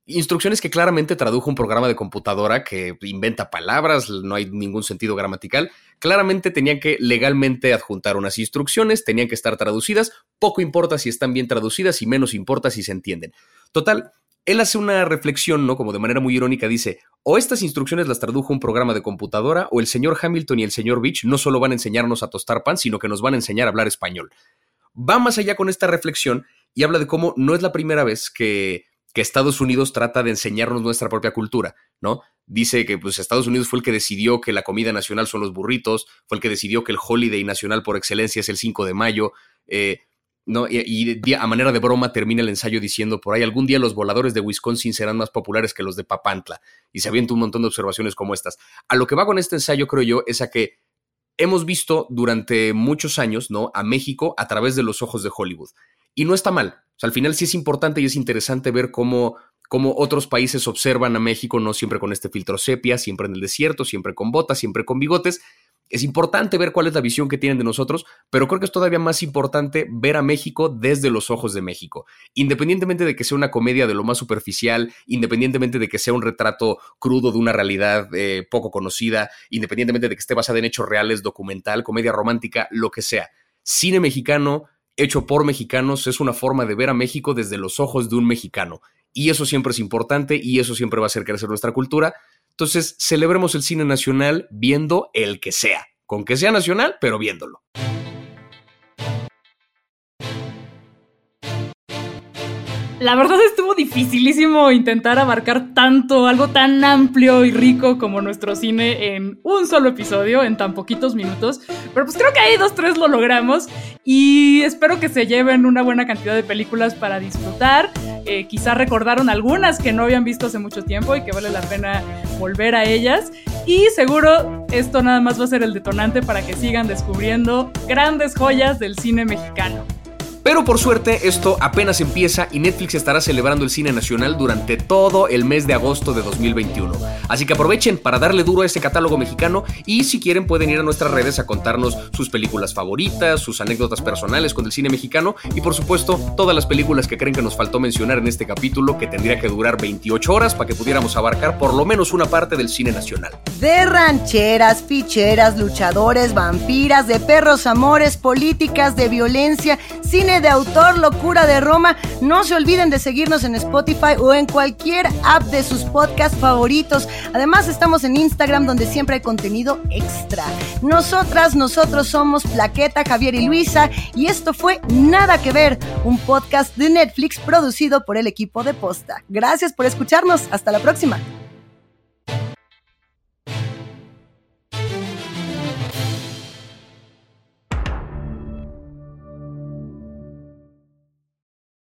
Instrucciones que claramente tradujo un programa de computadora que inventa palabras, no hay ningún sentido gramatical. Claramente tenían que legalmente adjuntar unas instrucciones, tenían que estar traducidas. Poco importa si están bien traducidas y menos importa si se entienden. Total, él hace una reflexión, ¿no? Como de manera muy irónica, dice, o estas instrucciones las tradujo un programa de computadora, o el señor Hamilton y el señor Beach no solo van a enseñarnos a tostar pan, sino que nos van a enseñar a hablar español. Va más allá con esta reflexión y habla de cómo no es la primera vez que, Estados Unidos trata de enseñarnos nuestra propia cultura, ¿no? Dice que pues, Estados Unidos fue el que decidió que la comida nacional son los burritos, fue el que decidió que el holiday nacional por excelencia es el 5 de mayo, eh, ¿no? Y, a manera de broma termina el ensayo diciendo, por ahí algún día los voladores de Wisconsin serán más populares que los de Papantla. Y se avienta un montón de observaciones como estas. A lo que va con este ensayo, creo yo, es a que hemos visto durante muchos años, ¿no? A México a través de los ojos de Hollywood. Y no está mal. Al final sí es importante y es interesante ver cómo, cómo otros países observan a México, no siempre con este filtro sepia, siempre en el desierto, siempre con botas, siempre con bigotes, es importante ver cuál es la visión que tienen de nosotros, pero creo que es todavía más importante ver a México desde los ojos de México. Independientemente de que sea una comedia de lo más superficial, independientemente de que sea un retrato crudo de una realidad eh, poco conocida, independientemente de que esté basada en hechos reales, documental, comedia romántica, lo que sea. Cine mexicano hecho por mexicanos es una forma de ver a México desde los ojos de un mexicano. Y eso siempre es importante y eso siempre va a hacer crecer nuestra cultura. Entonces, celebremos el cine nacional viendo el que sea, con que sea nacional, pero viéndolo. La verdad estuvo dificilísimo intentar abarcar tanto, algo tan amplio y rico como nuestro cine en un solo episodio, en tan poquitos minutos. Pero pues creo que ahí dos, tres lo logramos y espero que se lleven una buena cantidad de películas para disfrutar. Eh, quizá recordaron algunas que no habían visto hace mucho tiempo y que vale la pena volver a ellas. Y seguro esto nada más va a ser el detonante para que sigan descubriendo grandes joyas del cine mexicano. Pero por suerte esto apenas empieza y Netflix estará celebrando el cine nacional durante todo el mes de agosto de 2021. Así que aprovechen para darle duro a este catálogo mexicano y si quieren pueden ir a nuestras redes a contarnos sus películas favoritas, sus anécdotas personales con el cine mexicano y por supuesto todas las películas que creen que nos faltó mencionar en este capítulo que tendría que durar 28 horas para que pudiéramos abarcar por lo menos una parte del cine nacional. De rancheras, ficheras, luchadores, vampiras, de perros amores, políticas, de violencia, de autor, locura de Roma. No se olviden de seguirnos en Spotify o en cualquier app de sus podcasts favoritos. Además estamos en Instagram donde siempre hay contenido extra. Nosotras, nosotros somos Plaqueta, Javier y Luisa y esto fue Nada que ver, un podcast de Netflix producido por el equipo de Posta. Gracias por escucharnos. Hasta la próxima.